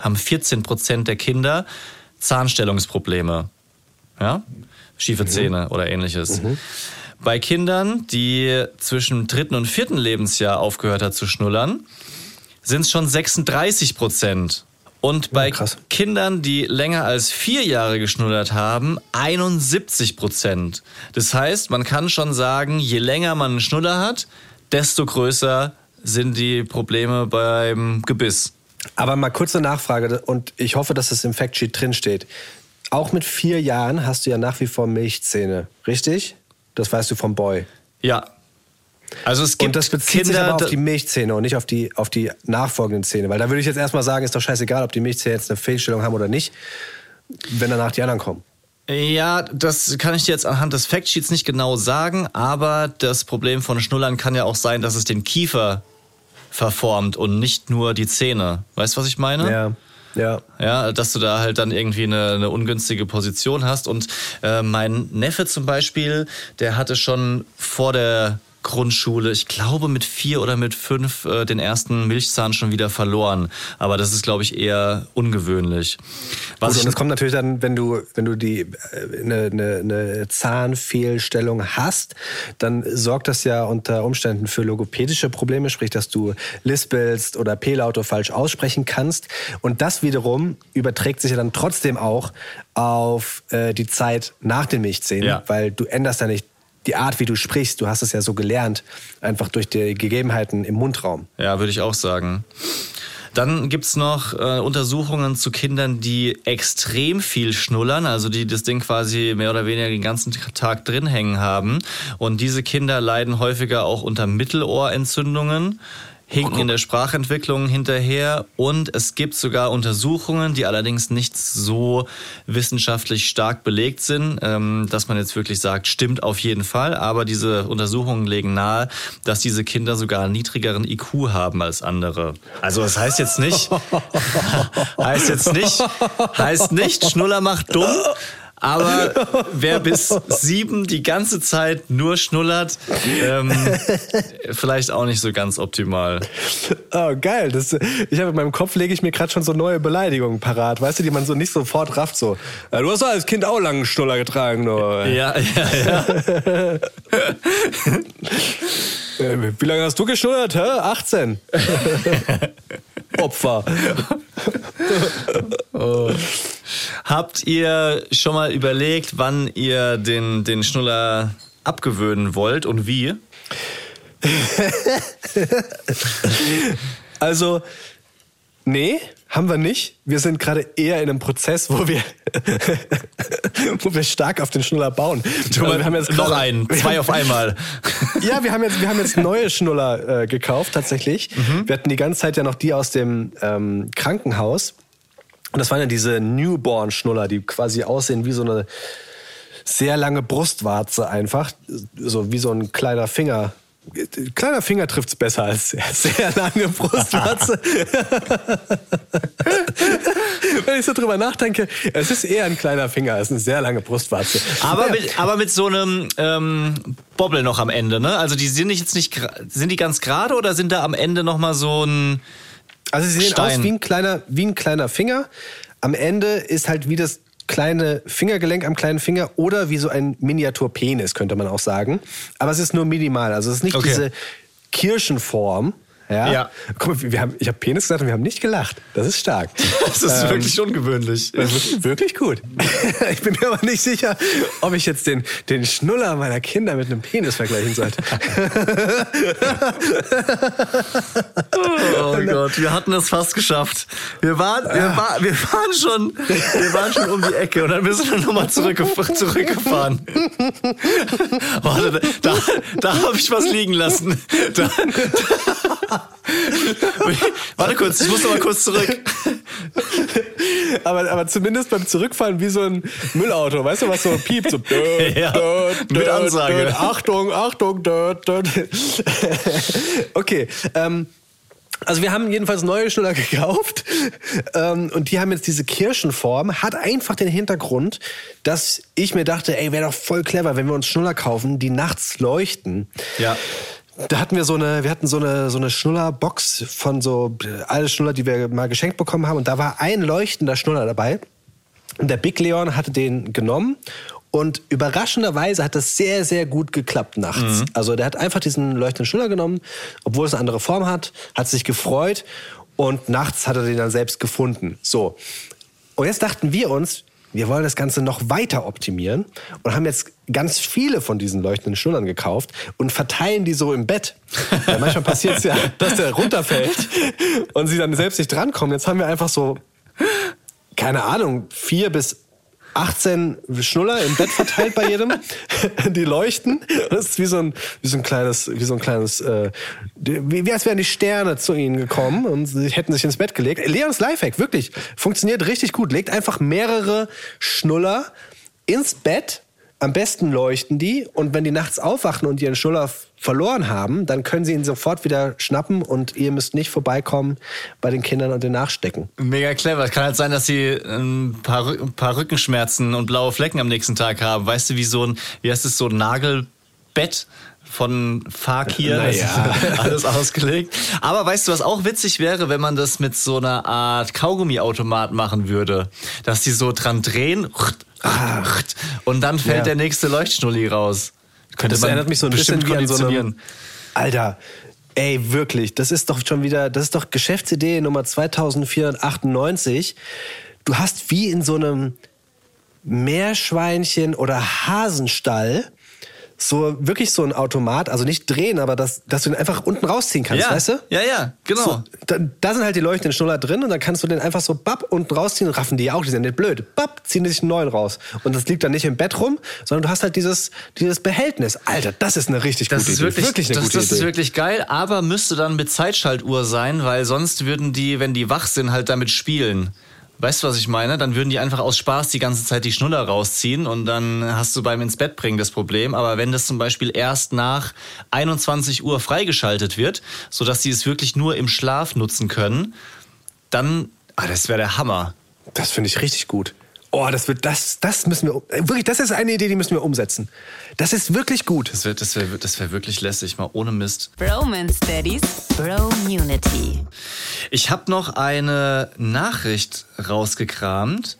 haben 14 Prozent der Kinder Zahnstellungsprobleme. Ja? Schiefe Zähne oder ähnliches. Bei Kindern, die zwischen dritten und vierten Lebensjahr aufgehört hat zu schnullern, sind es schon 36 Prozent. Und bei krass. Kindern, die länger als vier Jahre geschnullert haben, 71 Prozent. Das heißt, man kann schon sagen, je länger man einen Schnuller hat, desto größer sind die Probleme beim Gebiss. Aber mal kurze Nachfrage und ich hoffe, dass es im Factsheet drin steht. Auch mit vier Jahren hast du ja nach wie vor Milchzähne, richtig? Das weißt du vom Boy. Ja. Also es gibt Und das bezieht Kinder, sich aber auf die Milchzähne und nicht auf die, auf die nachfolgenden Zähne. Weil da würde ich jetzt erstmal sagen, ist doch scheißegal, ob die Milchzähne jetzt eine Fehlstellung haben oder nicht, wenn danach die anderen kommen. Ja, das kann ich dir jetzt anhand des Factsheets nicht genau sagen, aber das Problem von Schnullern kann ja auch sein, dass es den Kiefer verformt und nicht nur die Zähne. Weißt du, was ich meine? Ja. Ja. Ja, dass du da halt dann irgendwie eine, eine ungünstige Position hast. Und äh, mein Neffe zum Beispiel, der hatte schon vor der Grundschule, ich glaube mit vier oder mit fünf, äh, den ersten Milchzahn schon wieder verloren. Aber das ist, glaube ich, eher ungewöhnlich. Was Gut, und es kommt natürlich dann, wenn du, wenn du die äh, eine, eine, eine Zahnfehlstellung hast, dann sorgt das ja unter Umständen für logopädische Probleme, sprich, dass du lispelst oder P-Laute falsch aussprechen kannst. Und das wiederum überträgt sich ja dann trotzdem auch auf äh, die Zeit nach den Milchzähnen, Ja. weil du änderst ja nicht die Art, wie du sprichst. Du hast es ja so gelernt, einfach durch die Gegebenheiten im Mundraum. Ja, würde ich auch sagen. Dann gibt's noch äh, Untersuchungen zu Kindern, die extrem viel schnullern, also die das Ding quasi mehr oder weniger den ganzen Tag drin hängen haben. Und diese Kinder leiden häufiger auch unter Mittelohrentzündungen, hinken in der Sprachentwicklung hinterher und es gibt sogar Untersuchungen, die allerdings nicht so wissenschaftlich stark belegt sind, ähm, dass man jetzt wirklich sagt, stimmt auf jeden Fall, aber diese Untersuchungen legen nahe, dass diese Kinder sogar einen niedrigeren IQ haben als andere. Also das heißt jetzt nicht, heißt jetzt nicht, heißt nicht, Schnuller macht dumm. Aber wer bis sieben die ganze Zeit nur schnullert, ähm, vielleicht auch nicht so ganz optimal. Oh, geil. Das, ich habe in meinem Kopf lege ich mir gerade schon so neue Beleidigungen parat, weißt du, die man so nicht sofort rafft. So, "Ja, du hast doch als Kind auch langen Schnuller getragen, nur. Ja, ja, ja. Äh, Wie lange hast du geschnullert? Hä? 18. Opfer. Habt ihr schon mal überlegt, wann ihr den, den Schnuller abgewöhnen wollt und wie? Also, nee, haben wir nicht. Wir sind gerade eher in einem Prozess, wo wir, wo wir stark auf den Schnuller bauen. Also wir haben jetzt noch einen, zwei auf einmal. Ja, wir haben jetzt, wir haben jetzt neue Schnuller äh, gekauft, tatsächlich. Wir hatten die ganze Zeit ja noch die aus dem ähm, Krankenhaus. Und das waren ja diese Newborn-Schnuller, die quasi aussehen wie so eine sehr lange Brustwarze einfach. So wie so ein kleiner Finger. Kleiner Finger trifft's besser als sehr, sehr lange Brustwarze. Wenn ich so drüber nachdenke, es ist eher ein kleiner Finger als eine sehr lange Brustwarze. Aber Ja. mit, aber mit so einem ähm, Bobble noch am Ende, ne? Also die sind jetzt nicht, sind die ganz gerade oder sind da am Ende noch mal so ein Also sie sehen Stein. aus wie ein, kleiner, wie ein kleiner Finger. Am Ende ist halt wie das kleine Fingergelenk am kleinen Finger oder wie so ein Miniaturpenis, könnte man auch sagen. Aber es ist nur minimal. Also es ist nicht Okay. diese Kirschenform. Ja. Ja. Guck mal, wir haben, ich habe Penis gesagt und wir haben nicht gelacht. Das ist stark. Das ist Ähm, wirklich ungewöhnlich. das ist wirklich gut. Ich bin mir aber nicht sicher, ob ich jetzt den, den Schnuller meiner Kinder mit einem Penis vergleichen sollte. Oh Gott, wir hatten es fast geschafft. Wir waren, wir, war, wir waren schon, wir waren schon um die Ecke und dann bist du nochmal zurückgef zurückgefahren. Warte, da, da habe ich was liegen lassen. Da, da. Warte kurz, ich muss noch mal kurz zurück. Aber, aber zumindest beim Zurückfahren wie so ein Müllauto, weißt du, was so piept, so död, Ja, död, mit Ansage. död, Achtung, Achtung, död, död. Okay, ähm, also wir haben jedenfalls neue Schnuller gekauft ähm, und die haben jetzt diese Kirschenform, hat einfach den Hintergrund, dass ich mir dachte, ey, wäre doch voll clever, wenn wir uns Schnuller kaufen, die nachts leuchten. Ja. Da hatten wir so eine, wir hatten so eine, so eine Schnullerbox von so äh, alle Schnuller, die wir mal geschenkt bekommen haben. Und da war ein leuchtender Schnuller dabei. Und der Big Leon hatte den genommen. Und überraschenderweise hat das sehr, sehr gut geklappt nachts. Also der hat einfach diesen leuchtenden Schnuller genommen, obwohl es eine andere Form hat, hat sich gefreut und nachts hat er den dann selbst gefunden. So. Und jetzt dachten wir uns, wir wollen das Ganze noch weiter optimieren und haben jetzt ganz viele von diesen leuchtenden Schnullern gekauft und verteilen die so im Bett. Weil manchmal passiert es ja, dass der runterfällt und sie dann selbst nicht drankommen. Jetzt haben wir einfach so, keine Ahnung, vier bis 18 Schnuller im Bett verteilt bei jedem, die leuchten. Das ist wie so ein, wie so ein kleines, wie so ein kleines, äh, wie, wie als wären die Sterne zu ihnen gekommen und sie hätten sich ins Bett gelegt. Leons Lifehack, wirklich, funktioniert richtig gut. Legt einfach mehrere Schnuller ins Bett Am besten leuchten die und wenn die nachts aufwachen und ihren Schnuller verloren haben, dann können sie ihn sofort wieder schnappen und ihr müsst nicht vorbeikommen bei den Kindern und den nachstecken. Mega clever. Es kann halt sein, dass sie ein paar, ein paar Rückenschmerzen und blaue Flecken am nächsten Tag haben. Weißt du, wie so ein, wie heißt es, so ein Nagelbett? Von Fakir, Naja. alles ausgelegt. Aber weißt du, was auch witzig wäre, wenn man das mit so einer Art Kaugummiautomat machen würde? Dass die so dran drehen und dann fällt Ja. der nächste Leuchtschnulli raus. Könnte Das man erinnert mich so ein bisschen wie an so einem, Alter, ey, wirklich, das ist doch schon wieder, das ist doch Geschäftsidee Nummer 2498. Du hast wie in so einem Meerschweinchen oder Hasenstall so wirklich so ein Automat, also nicht drehen, aber dass, dass du den einfach unten rausziehen kannst, ja, weißt du? ja, ja, genau. So, da, da sind halt die leuchtenden Schnuller drin und dann kannst du den einfach so bapp unten rausziehen, raffen die auch, die sind nicht blöd. Bapp, ziehen die sich einen neuen raus. Und das liegt dann nicht im Bett rum, sondern du hast halt dieses, dieses Behältnis. Alter, das ist eine richtig Das gute ist Idee. wirklich, eine das, gute das ist Idee. wirklich geil, aber müsste dann mit Zeitschaltuhr sein, weil sonst würden die, wenn die wach sind, halt damit spielen. Weißt du, was ich meine? Dann würden die einfach aus Spaß die ganze Zeit die Schnuller rausziehen und dann hast du beim ins Bett bringen das Problem. Aber wenn das zum Beispiel erst nach 21 Uhr freigeschaltet wird, sodass sie es wirklich nur im Schlaf nutzen können, dann, ah, das wäre der Hammer. Das finde ich richtig gut. Oh, das wird, das, das müssen wir, wirklich, das ist eine Idee, die müssen wir umsetzen. Das ist wirklich gut. Das wäre das wär, das wär wirklich lässig, mal ohne Mist. Bromance Daddies, Bromunity. Ich habe noch eine Nachricht rausgekramt.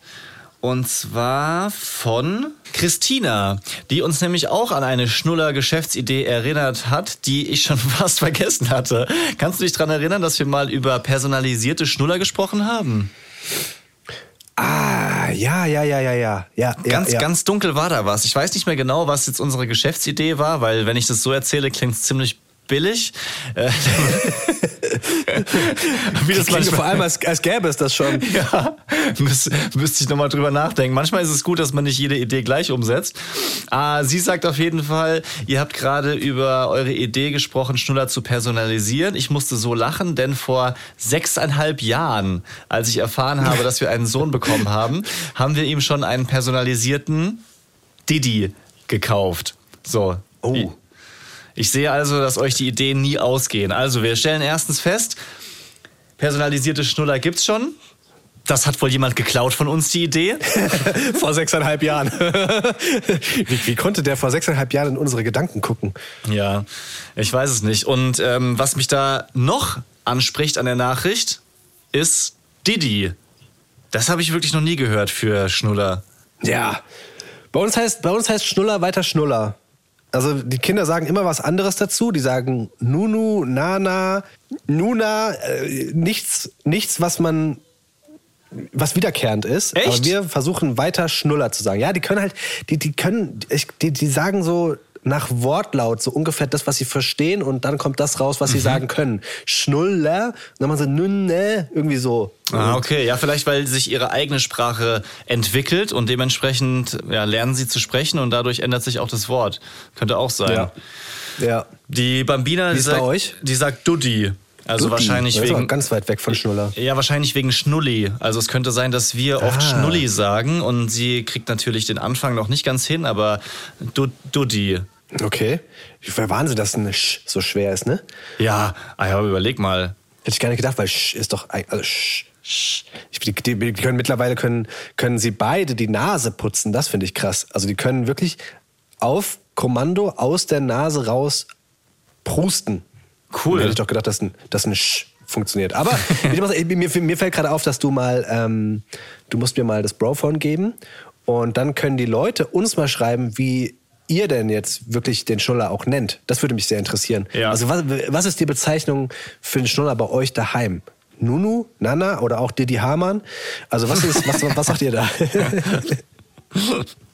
Und zwar von Christina, die uns nämlich auch an eine Schnuller-Geschäftsidee erinnert hat, die ich schon fast vergessen hatte. Kannst du dich daran erinnern, dass wir mal über personalisierte Schnuller gesprochen haben? Ah, ja, ja, ja, ja, ja. ja Ganz, ja, ganz dunkel war da was. Ich weiß nicht mehr genau, was jetzt unsere Geschäftsidee war, weil wenn ich das so erzähle, klingt es ziemlich billig. Wie das Klingt manchmal- vor allem, als, als gäbe es das schon. Ja, müß, müsste ich nochmal drüber nachdenken. Manchmal ist es gut, dass man nicht jede Idee gleich umsetzt. Ah, sie sagt auf jeden Fall, ihr habt gerade über eure Idee gesprochen, Schnuller zu personalisieren. Ich musste so lachen, denn vor sechseinhalb Jahren, als ich erfahren habe, dass wir einen Sohn bekommen haben, haben wir ihm schon einen personalisierten Didi gekauft. So. Oh. Ich sehe also, dass euch die Ideen nie ausgehen. Also, wir stellen erstens fest, personalisierte Schnuller gibt's schon. Das hat wohl jemand geklaut von uns, die Idee. vor sechseinhalb Jahren. wie, wie konnte der vor sechseinhalb Jahren in unsere Gedanken gucken? Ja, ich weiß es nicht. Und ähm, was mich da noch anspricht an der Nachricht, ist Didi. Das habe ich wirklich noch nie gehört für Schnuller. Ja. Bei uns heißt, bei uns heißt Schnuller weiter Schnuller. Also die Kinder sagen immer was anderes dazu. Die sagen Nunu, Nana, Nuna, äh, nichts, nichts, was man was wiederkehrend ist. Echt? Aber wir versuchen weiter Schnuller zu sagen. Ja, die können halt, die, die können, ich, die, die sagen so nach Wortlaut so ungefähr das, was sie verstehen und dann kommt das raus, was sie sagen können. Schnuller, und dann machen sie Nünne, irgendwie so. Ah, okay. Ja, vielleicht, weil sich ihre eigene Sprache entwickelt und dementsprechend ja, lernen sie zu sprechen und dadurch ändert sich auch das Wort. Könnte auch sein. Ja. Ja. Die Bambina, die sagt, euch? die sagt Duddi. Also Duddi. wahrscheinlich wegen ganz weit weg von Schnuller. Ja, wahrscheinlich wegen Schnulli. Also es könnte sein, dass wir oft Ah. Schnulli sagen und sie kriegt natürlich den Anfang noch nicht ganz hin, aber du, Duddi. Okay. Wahnsinn, dass ein Sch so schwer ist, ne? Ja, ah ja, überleg mal. Hätte ich gar nicht gedacht, weil Sch ist doch also Sch. Sch. Ich, die, die, können mittlerweile können, können sie beide die Nase putzen. Das finde ich krass. Also die können wirklich auf Kommando aus der Nase raus prusten. Cool. Hätte ich doch gedacht, dass ein, dass ein Sch funktioniert. Aber mir, mir fällt gerade auf, dass du mal, ähm, du musst mir mal das Brophone geben und dann können die Leute uns mal schreiben, wie ihr denn jetzt wirklich den Schnuller auch nennt. Das würde mich sehr interessieren. Ja. Also was, was ist die Bezeichnung für den Schnuller bei euch daheim? Nunu, Nana oder auch Didi Hamann? Also was ist, was, was sagt ihr da?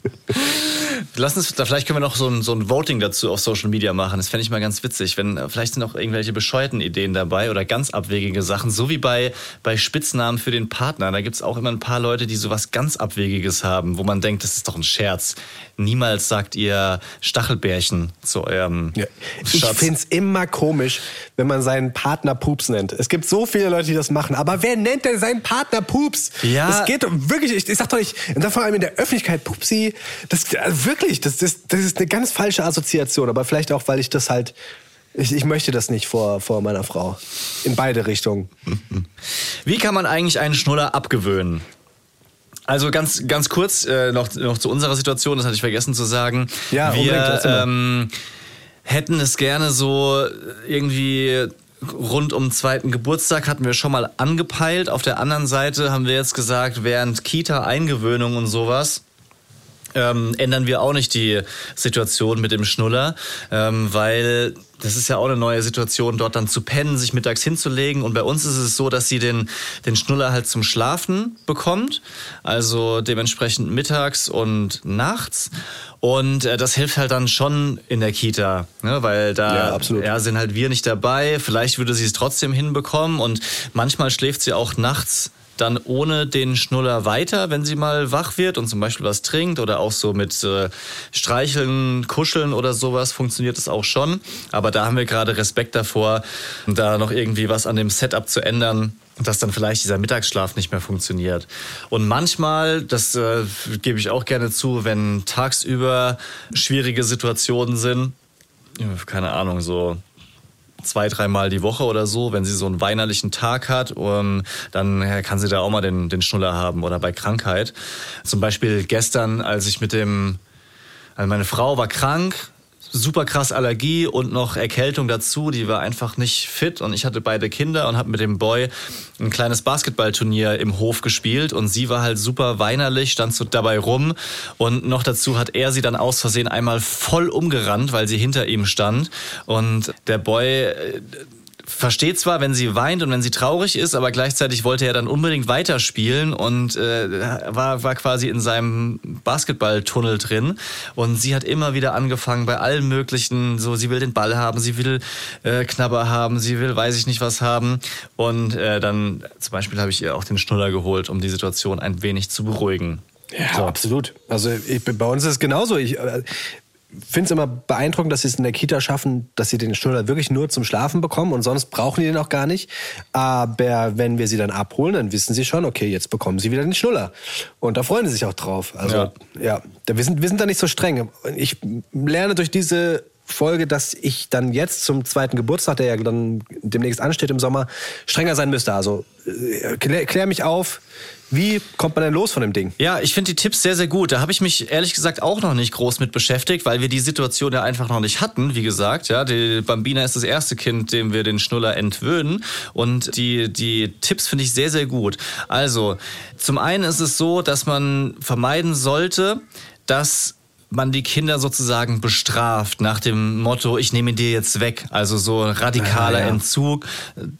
Lass uns, vielleicht können wir noch so ein, so ein Voting dazu auf Social Media machen. Das fände ich mal ganz witzig. Wenn, äh, vielleicht sind noch irgendwelche bescheuerten Ideen dabei oder ganz abwegige Sachen. So wie bei, bei Spitznamen für den Partner. Da gibt's auch immer ein paar Leute, die sowas ganz Abwegiges haben, wo man denkt, das ist doch ein Scherz. Niemals sagt ihr Stachelbärchen zu eurem Ja. Ich finde es immer komisch, wenn man seinen Partner Pups nennt. Es gibt so viele Leute, die das machen. Aber wer nennt denn seinen Partner Pups? Ja. Es geht wirklich, ich, ich sag doch nicht, und dann vor allem in der Öffentlichkeit, Pupsi, irgendwie, das, also wirklich, das ist, das ist eine ganz falsche Assoziation, aber vielleicht auch, weil ich das halt, ich, ich möchte das nicht vor, vor meiner Frau. In beide Richtungen. Wie kann man eigentlich einen Schnuller abgewöhnen? Also ganz, ganz kurz äh, noch, noch zu unserer Situation, das hatte ich vergessen zu sagen. Ja, wir ähm, hätten es gerne so irgendwie rund um zweiten Geburtstag hatten wir schon mal angepeilt. Auf der anderen Seite haben wir jetzt gesagt, während Kita-Eingewöhnung und sowas ähm, ändern wir auch nicht die Situation mit dem Schnuller, ähm, weil das ist ja auch eine neue Situation, dort dann zu pennen, sich mittags hinzulegen. Und bei uns ist es so, dass sie den, den Schnuller halt zum Schlafen bekommt, also dementsprechend mittags und nachts. Und äh, das hilft halt dann schon in der Kita, ne? weil da Ja, absolut. ja, sind halt wir nicht dabei. Vielleicht würde sie es trotzdem hinbekommen und manchmal schläft sie auch nachts dann ohne den Schnuller weiter, wenn sie mal wach wird und zum Beispiel was trinkt oder auch so mit äh, Streicheln, Kuscheln oder sowas funktioniert es auch schon. Aber da haben wir gerade Respekt davor, da noch irgendwie was an dem Setup zu ändern dass dann vielleicht dieser Mittagsschlaf nicht mehr funktioniert. Und manchmal, das äh, gebe ich auch gerne zu, wenn tagsüber schwierige Situationen sind, keine Ahnung, so zwei, dreimal die Woche oder so, wenn sie so einen weinerlichen Tag hat, um, dann kann sie da auch mal den, den Schnuller haben oder bei Krankheit. Zum Beispiel gestern, als ich mit dem, also meine Frau war krank, super krass Allergie und noch Erkältung dazu, die war einfach nicht fit und ich hatte beide Kinder und habe mit dem Boy ein kleines Basketballturnier im Hof gespielt und sie war halt super weinerlich, stand so dabei rum und noch dazu hat er sie dann aus Versehen einmal voll umgerannt, weil sie hinter ihm stand und der Boy äh, versteht zwar, wenn sie weint und wenn sie traurig ist, aber gleichzeitig wollte er dann unbedingt weiterspielen und äh, war, war quasi in seinem Basketballtunnel drin. Und sie hat immer wieder angefangen bei allen möglichen, so sie will den Ball haben, sie will äh, Knabber haben, sie will weiß ich nicht was haben. Und äh, dann zum Beispiel habe ich ihr auch den Schnuller geholt, um die Situation ein wenig zu beruhigen. Ja, So. absolut. Also ich, bei uns ist es genauso. Ich äh, finde es immer beeindruckend, dass sie es in der Kita schaffen, dass sie den Schnuller wirklich nur zum Schlafen bekommen und sonst brauchen die den auch gar nicht. Aber wenn wir sie dann abholen, dann wissen sie schon, okay, jetzt bekommen sie wieder den Schnuller. Und da freuen sie sich auch drauf. Also ja, Ja. da, wir, sind, wir sind da nicht so streng. Ich lerne durch diese Folge, dass ich dann jetzt zum zweiten Geburtstag, der ja dann demnächst ansteht im Sommer, strenger sein müsste. Also äh, klär, klär mich auf, wie kommt man denn los von dem Ding? Ja, ich finde die Tipps sehr, sehr gut. Da habe ich mich ehrlich gesagt auch noch nicht groß mit beschäftigt, weil wir die Situation ja einfach noch nicht hatten, wie gesagt. Ja, die Bambina ist das erste Kind, dem wir den Schnuller entwöhnen. Und die, die Tipps finde ich sehr, sehr gut. Also, zum einen ist es so, dass man vermeiden sollte, dass man die Kinder sozusagen bestraft nach dem Motto, ich nehme dir jetzt weg. Also so radikaler Ah, ja. Entzug.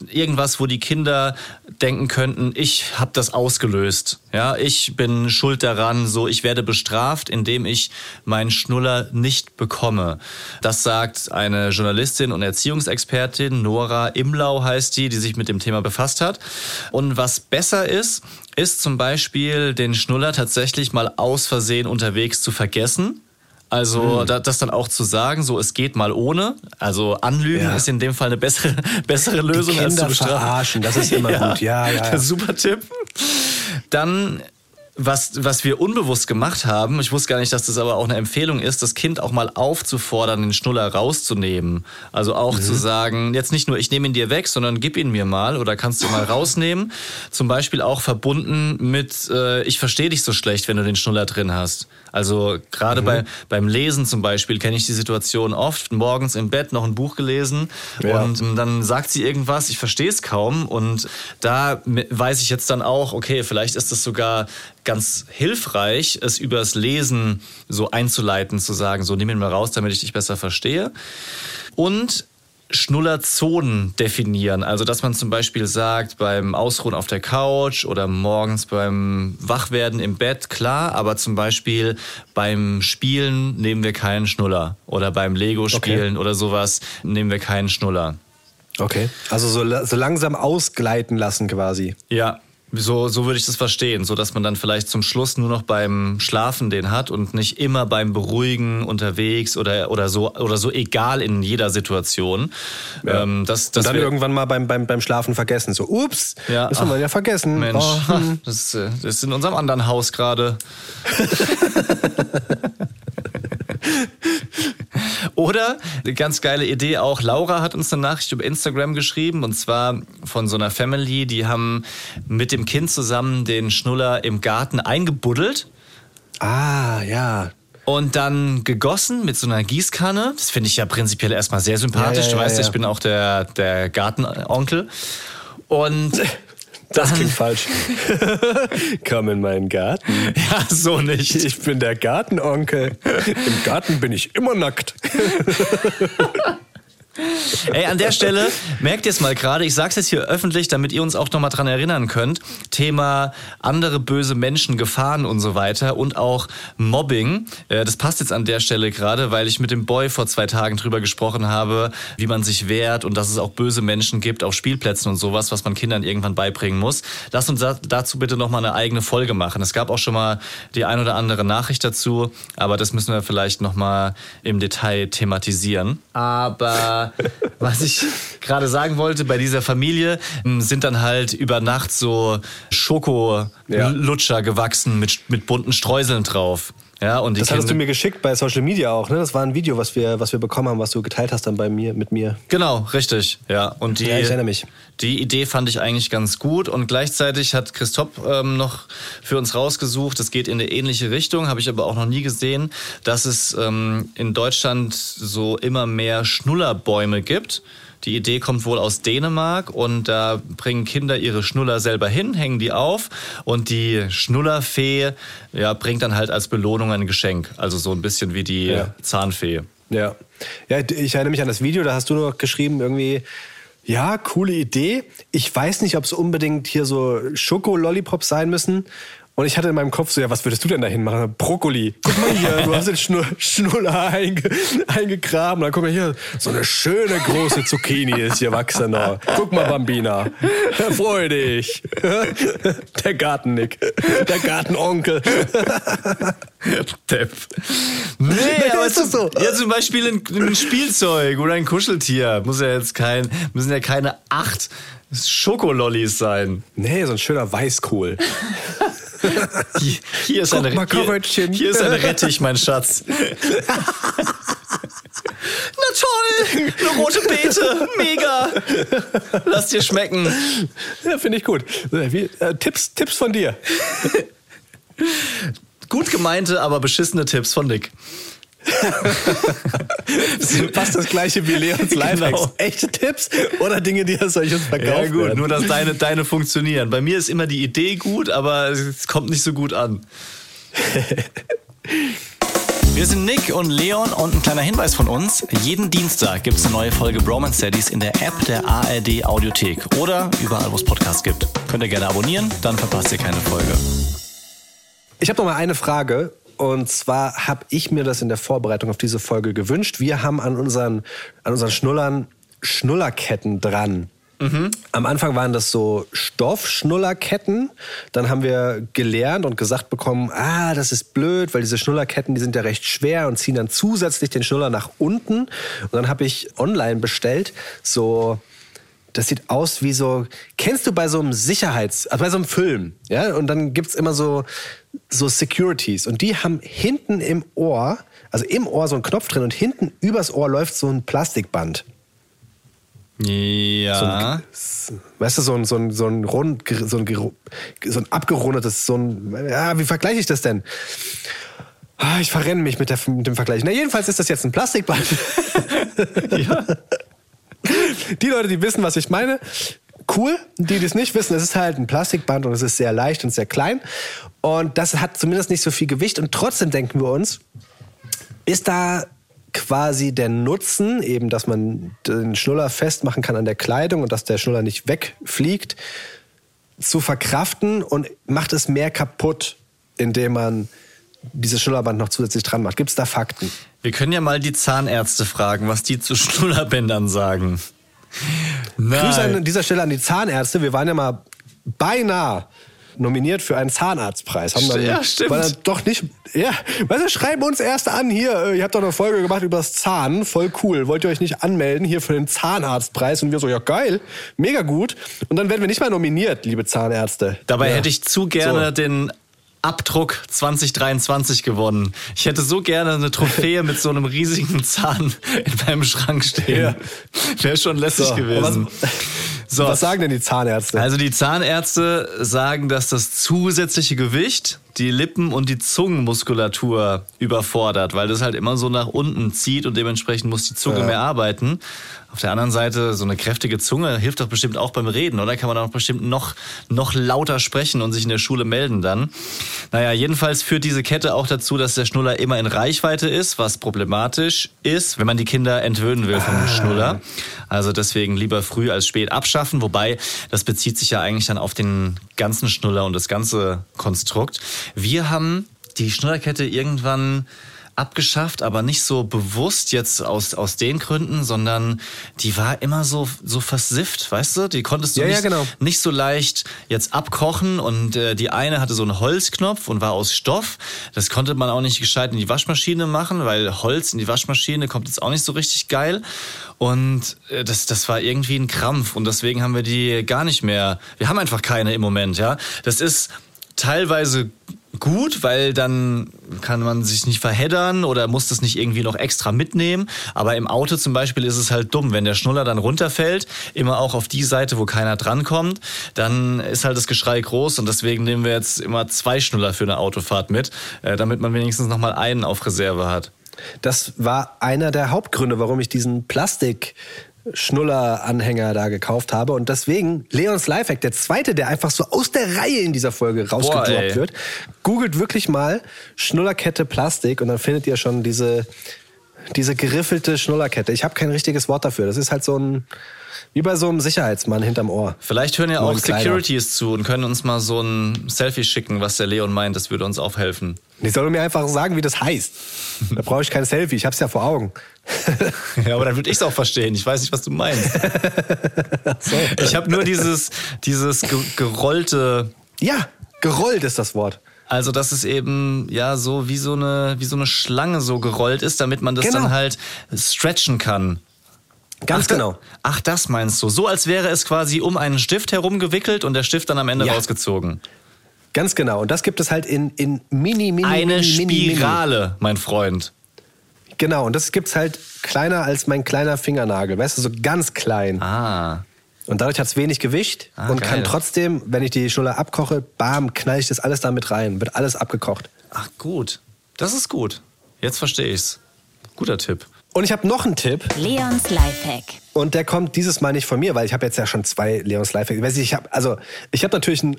Irgendwas, wo die Kinder denken könnten, ich habe das ausgelöst. Ja, ich bin schuld daran, so ich werde bestraft, indem ich meinen Schnuller nicht bekomme. Das sagt eine Journalistin und Erziehungsexpertin, Nora Imlau heißt die, die sich mit dem Thema befasst hat. Und was besser ist, ist zum Beispiel den Schnuller tatsächlich mal aus Versehen unterwegs zu vergessen. Also da, das dann auch zu sagen, so es geht mal ohne. Also anlügen Ja. ist in dem Fall eine bessere, bessere Lösung als zu Kinder bestrafen. verarschen, das ist immer gut. Ja, ja, ja. Super Tipp. Dann was, was wir unbewusst gemacht haben, ich wusste gar nicht, dass das aber auch eine Empfehlung ist, das Kind auch mal aufzufordern, den Schnuller rauszunehmen. Also auch zu sagen, jetzt nicht nur ich nehme ihn dir weg, sondern gib ihn mir mal oder kannst du mal rausnehmen. Zum Beispiel auch verbunden mit, äh, ich verstehe dich so schlecht, wenn du den Schnuller drin hast. Also gerade bei, beim Lesen zum Beispiel kenne ich die Situation oft, morgens im Bett noch ein Buch gelesen Ja. und dann sagt sie irgendwas, ich verstehe es kaum und da weiß ich jetzt dann auch, okay, vielleicht ist es sogar ganz hilfreich, es übers Lesen so einzuleiten, zu sagen, so nimm ihn mal raus, damit ich dich besser verstehe. Und Schnullerzonen definieren. Also, dass man zum Beispiel sagt, beim Ausruhen auf der Couch oder morgens beim Wachwerden im Bett, klar, aber zum Beispiel beim Spielen nehmen wir keinen Schnuller. Oder beim Lego-Spielen oder sowas nehmen wir keinen Schnuller. Okay. Also so, so langsam ausgleiten lassen quasi. Ja, So, so würde ich das verstehen, so dass man dann vielleicht zum Schluss nur noch beim Schlafen den hat und nicht immer beim Beruhigen unterwegs oder, oder so oder so egal in jeder Situation. Ja. Ähm, das, das und dann irgendwann mal beim, beim, beim Schlafen vergessen. So, ups, Ja, das haben wir ja vergessen. Mensch, Oh, hm. das, äh, das ist in unserem anderen Haus gerade. Oder eine ganz geile Idee auch. Laura hat uns eine Nachricht über Instagram geschrieben und zwar von so einer Family, die haben mit dem Kind zusammen den Schnuller im Garten eingebuddelt Ah, ja. und dann gegossen mit so einer Gießkanne. Das finde ich ja prinzipiell erstmal sehr sympathisch. Ja, ja, du ja, weißt, ja. ich bin auch der, der Gartenonkel. Und Das klingt falsch. Komm in meinen Garten. Ja, so nicht. Ich bin der Gartenonkel. Im Garten bin ich immer nackt. Ey, an der Stelle merkt ihr es mal gerade, ich sag's jetzt hier öffentlich, damit ihr uns auch nochmal dran erinnern könnt. Thema andere böse Menschen, Gefahren und so weiter und auch Mobbing. Äh, Das passt jetzt an der Stelle gerade, weil ich mit dem Boy vor zwei Tagen drüber gesprochen habe, wie man sich wehrt und dass es auch böse Menschen gibt auf Spielplätzen und sowas, was man Kindern irgendwann beibringen muss. Lasst uns da- dazu bitte nochmal eine eigene Folge machen. Es gab auch schon mal die ein oder andere Nachricht dazu, aber das müssen wir vielleicht nochmal im Detail thematisieren. Aber was ich gerade sagen wollte, bei dieser Familie m, sind dann halt über Nacht so Schokolutscher gewachsen mit, mit bunten Streuseln drauf. Ja, und Das hattest du mir geschickt bei Social Media auch, ne? Das war ein Video, was wir, was wir bekommen haben, was du geteilt hast dann bei mir, mit mir. Genau, richtig. Ja, und die, Ja, ich erinnere mich. die Idee fand ich eigentlich ganz gut und gleichzeitig hat Christoph ähm, noch für uns rausgesucht, das geht in eine ähnliche Richtung, habe ich aber auch noch nie gesehen, dass es ähm, in Deutschland so immer mehr Schnullerbäume gibt. Die Idee kommt wohl aus Dänemark und da bringen Kinder ihre Schnuller selber hin, hängen die auf und die Schnullerfee ja, bringt dann halt als Belohnung ein Geschenk. Also so ein bisschen wie die Ja. Zahnfee. Ja. Ja, ich erinnere mich an das Video, da hast du noch geschrieben, irgendwie, ja, coole Idee. Ich weiß nicht, ob es unbedingt hier so Schoko-Lollipops sein müssen. Und ich hatte in meinem Kopf so, ja, was würdest du denn dahin machen? Brokkoli. Guck mal hier, du hast den Schnur Schnuller einge eingegraben. Dann guck mal hier, so eine schöne große Zucchini ist hier wachsen noch. Guck mal, Bambina. Freu dich. Der Gartennick. Der Gartenonkel. Depp. Nee, aber ist das so? ja, zum Beispiel ein, ein Spielzeug oder ein Kuscheltier. Muss ja jetzt kein, müssen ja keine acht Schokolollis sein. Nee, so ein schöner Weißkohl. Hier, hier ist Guck eine mal, hier, hier ist eine Rettich, mein Schatz. Na toll, eine rote Beete, mega. Lass dir schmecken. Ja, finde ich gut. Wie, äh, Tipps, Tipps von dir. Gut gemeinte, aber beschissene Tipps von Nick. Fast das gleiche wie Leons Lifehacks. Genau. Echte Tipps oder Dinge, die aus euch uns verkauft Ja gut, werden? nur dass deine, deine funktionieren. Bei mir ist immer die Idee gut, aber es kommt nicht so gut an. Wir sind Nick und Leon und ein kleiner Hinweis von uns. Jeden Dienstag gibt es eine neue Folge Bromance Studies in der App der ARD Audiothek oder überall, wo es Podcasts gibt. Könnt ihr gerne abonnieren, dann verpasst ihr keine Folge. Ich habe noch mal eine Frage. Und zwar habe ich mir das in der Vorbereitung auf diese Folge gewünscht. Wir haben an unseren, an unseren Schnullern Schnullerketten dran. Am Anfang waren das so Stoffschnullerketten. Dann haben wir gelernt und gesagt bekommen, ah, das ist blöd, weil diese Schnullerketten, die sind ja recht schwer und ziehen dann zusätzlich den Schnuller nach unten. Und dann habe ich online bestellt so das sieht aus wie so. Kennst du bei so einem Sicherheits-, also bei so einem Film, ja? Und dann gibt's immer so, so Securities. Und die haben hinten im Ohr, also im Ohr so einen Knopf drin und hinten übers Ohr läuft so ein Plastikband. Ja. Weißt du, so ein, so ein, so ein rund, so ein, so ein abgerundetes, so ein, ja, wie vergleiche ich das denn? Ah, ich verrenne mich mit, der, mit dem Vergleich. Na, jedenfalls ist das jetzt ein Plastikband. Die Leute, die wissen, was ich meine, cool. Die, die es nicht wissen, es ist halt ein Plastikband und es ist sehr leicht und sehr klein. Und das hat zumindest nicht so viel Gewicht. Und trotzdem denken wir uns, ist da quasi der Nutzen, eben, dass man den Schnuller festmachen kann an der Kleidung und dass der Schnuller nicht wegfliegt, zu verkraften und macht es mehr kaputt, indem man dieses Schnullerband noch zusätzlich dran macht. Gibt es da Fakten? Wir können ja mal die Zahnärzte fragen, was die zu Schnullerbändern sagen. Grüße Nein. an dieser Stelle an die Zahnärzte. Wir waren ja mal beinahe nominiert für einen Zahnarztpreis. Haben dann, Ja, stimmt. War dann doch nicht. Ja, weißt du, schreiben uns erst an hier. äh, Ihr habt doch eine Folge gemacht über das Zahn. Voll cool. Wollt ihr euch nicht anmelden hier für den Zahnarztpreis? Und wir so, ja geil, mega gut. Und dann werden wir nicht mal nominiert, liebe Zahnärzte. Dabei ja. hätte ich zu gerne So. den Abdruck 2023 gewonnen. Ich hätte so gerne eine Trophäe mit so einem riesigen Zahn in meinem Schrank stehen. Ja. Wäre schon lässig So, gewesen. So. Was sagen denn die Zahnärzte? Also die Zahnärzte sagen, dass das zusätzliche Gewicht die Lippen- und die Zungenmuskulatur überfordert, weil das halt immer so nach unten zieht und dementsprechend muss die Zunge Ja. mehr arbeiten. Auf der anderen Seite, so eine kräftige Zunge hilft doch bestimmt auch beim Reden, oder? Kann man auch bestimmt noch, noch lauter sprechen und sich in der Schule melden dann. Naja, jedenfalls führt diese Kette auch dazu, dass der Schnuller immer in Reichweite ist, was problematisch ist, wenn man die Kinder entwöhnen will vom Schnuller. Also deswegen lieber früh als spät abschaffen, wobei das bezieht sich ja eigentlich dann auf den ganzen Schnuller und das ganze Konstrukt. Wir haben die Schnullerkette irgendwann abgeschafft, aber nicht so bewusst jetzt aus, aus den Gründen, sondern die war immer so, so versifft, weißt du? Die konntest du Ja, ja, nicht, genau. nicht so leicht jetzt abkochen und äh, die eine hatte so einen Holzknopf und war aus Stoff. Das konnte man auch nicht gescheit in die Waschmaschine machen, weil Holz in die Waschmaschine kommt jetzt auch nicht so richtig geil. Und äh, das, das war irgendwie ein Krampf und deswegen haben wir die gar nicht mehr. Wir haben einfach keine im Moment, ja. Das ist teilweise gut, weil dann kann man sich nicht verheddern oder muss das nicht irgendwie noch extra mitnehmen. Aber im Auto zum Beispiel ist es halt dumm, wenn der Schnuller dann runterfällt, immer auch auf die Seite, wo keiner drankommt, dann ist halt das Geschrei groß und deswegen nehmen wir jetzt immer zwei Schnuller für eine Autofahrt mit, äh, damit man wenigstens noch mal einen auf Reserve hat. Das war einer der Hauptgründe, warum ich diesen Plastik Schnuller-Anhänger da gekauft habe. Und deswegen, Leons Lifehack, der zweite, der einfach so aus der Reihe in dieser Folge rausgedroppt wird. Googelt wirklich mal Schnullerkette Plastik und dann findet ihr schon diese, diese geriffelte Schnullerkette. Ich habe kein richtiges Wort dafür. Das ist halt so ein, wie bei so einem Sicherheitsmann hinterm Ohr. Vielleicht hören ja auch. Securities zu und können uns mal so ein Selfie schicken, was der Leon meint, das würde uns auch helfen. Die sollen mir einfach sagen, wie das heißt. Da brauche ich kein Selfie, ich hab's ja vor Augen. Ja, aber dann würde ich es auch verstehen. Ich weiß nicht, was du meinst. Ich habe nur dieses, dieses ge gerollte, Ja, gerollt ist das Wort. also dass es eben ja so wie so eine wie so eine Schlange so gerollt ist, damit man das Genau. dann halt stretchen kann. Ganz ach, genau. Ach, das meinst du? So als wäre es quasi um einen Stift herumgewickelt und der Stift dann am Ende Ja. rausgezogen. Ganz genau. Und das gibt es halt in, in mini, mini, Eine mini, mini, mini. Spirale, mein Freund. Genau, und das gibt's halt kleiner als mein kleiner Fingernagel. Weißt du, so ganz klein. Ah. Und dadurch hat's wenig Gewicht Ah, und geil. kann trotzdem, wenn ich die Schnuller abkoche, bam, knall ich das alles da mit rein. Wird alles abgekocht. Ach gut. Das ist gut. Jetzt verstehe ich's. Guter Tipp. Und ich habe noch einen Tipp. Leons Lifehack. Und der kommt dieses Mal nicht von mir, weil ich habe jetzt ja schon zwei Leons Lifehacks. Weiß ich, ich habe also ich habe natürlich einen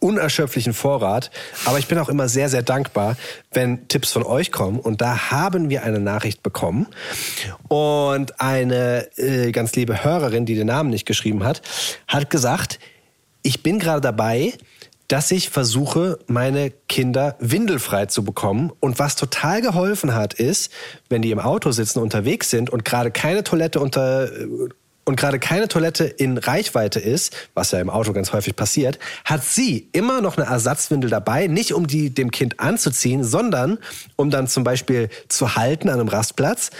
unerschöpflichen Vorrat, aber ich bin auch immer sehr sehr dankbar, wenn Tipps von euch kommen. Und da haben wir eine Nachricht bekommen. Und eine äh, ganz liebe Hörerin, die den Namen nicht geschrieben hat, hat gesagt, ich bin gerade dabei, dass ich versuche, meine Kinder windelfrei zu bekommen. Und was total geholfen hat, ist, wenn die im Auto sitzen, unterwegs sind und gerade keine Toilette unter und gerade keine Toilette in Reichweite ist, was ja im Auto ganz häufig passiert, hat sie immer noch eine Ersatzwindel dabei, nicht um die dem Kind anzuziehen, sondern um dann zum Beispiel zu halten an einem Rastplatz.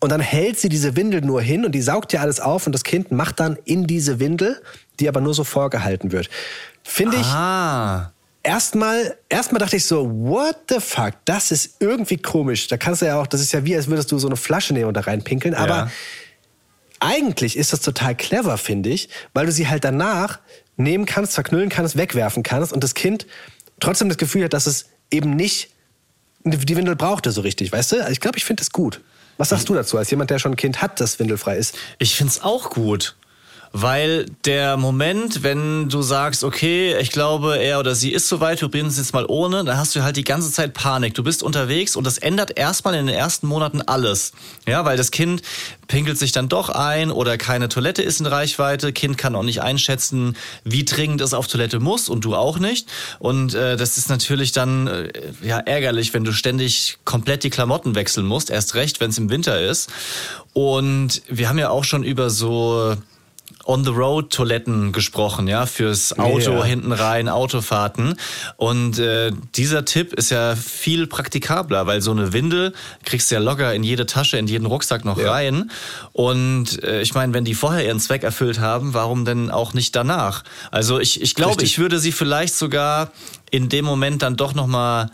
Und dann hält sie diese Windel nur hin und die saugt ja alles auf und das Kind macht dann in diese Windel, die aber nur so vorgehalten wird. Finde ich Ah. erstmal, erstmal dachte ich so, what the fuck, das ist irgendwie komisch. Da kannst du ja auch, das ist ja wie, als würdest du so eine Flasche nehmen und da reinpinkeln. Aber Ja. Eigentlich ist das total clever, finde ich, weil du sie halt danach nehmen kannst, verknüllen kannst, wegwerfen kannst und das Kind trotzdem das Gefühl hat, dass es eben nicht die Windel brauchte so richtig, weißt du? Also ich glaube, ich finde das gut. Was sagst du dazu, als jemand, der schon ein Kind hat, das windelfrei ist? Ich find's auch gut. Weil der Moment, wenn du sagst, okay, ich glaube, er oder sie ist soweit, wir probieren es jetzt mal ohne, dann hast du halt die ganze Zeit Panik. Du bist unterwegs und das ändert erstmal in den ersten Monaten alles. Ja, weil das Kind pinkelt sich dann doch ein oder keine Toilette ist in Reichweite. Kind kann auch nicht einschätzen, wie dringend es auf Toilette muss und du auch nicht. Und äh, das ist natürlich dann äh, ja ärgerlich, wenn du ständig komplett die Klamotten wechseln musst. Erst recht, wenn es im Winter ist. Und wir haben ja auch schon über so On-the-Road-Toiletten gesprochen, ja, fürs Auto Ja. hinten rein, Autofahrten. Und äh, dieser Tipp ist ja viel praktikabler, weil so eine Windel kriegst du ja locker in jede Tasche, in jeden Rucksack noch rein. Und äh, ich meine, wenn die vorher ihren Zweck erfüllt haben, warum denn auch nicht danach? Also ich, ich glaube, ich würde sie vielleicht sogar in dem Moment dann doch nochmal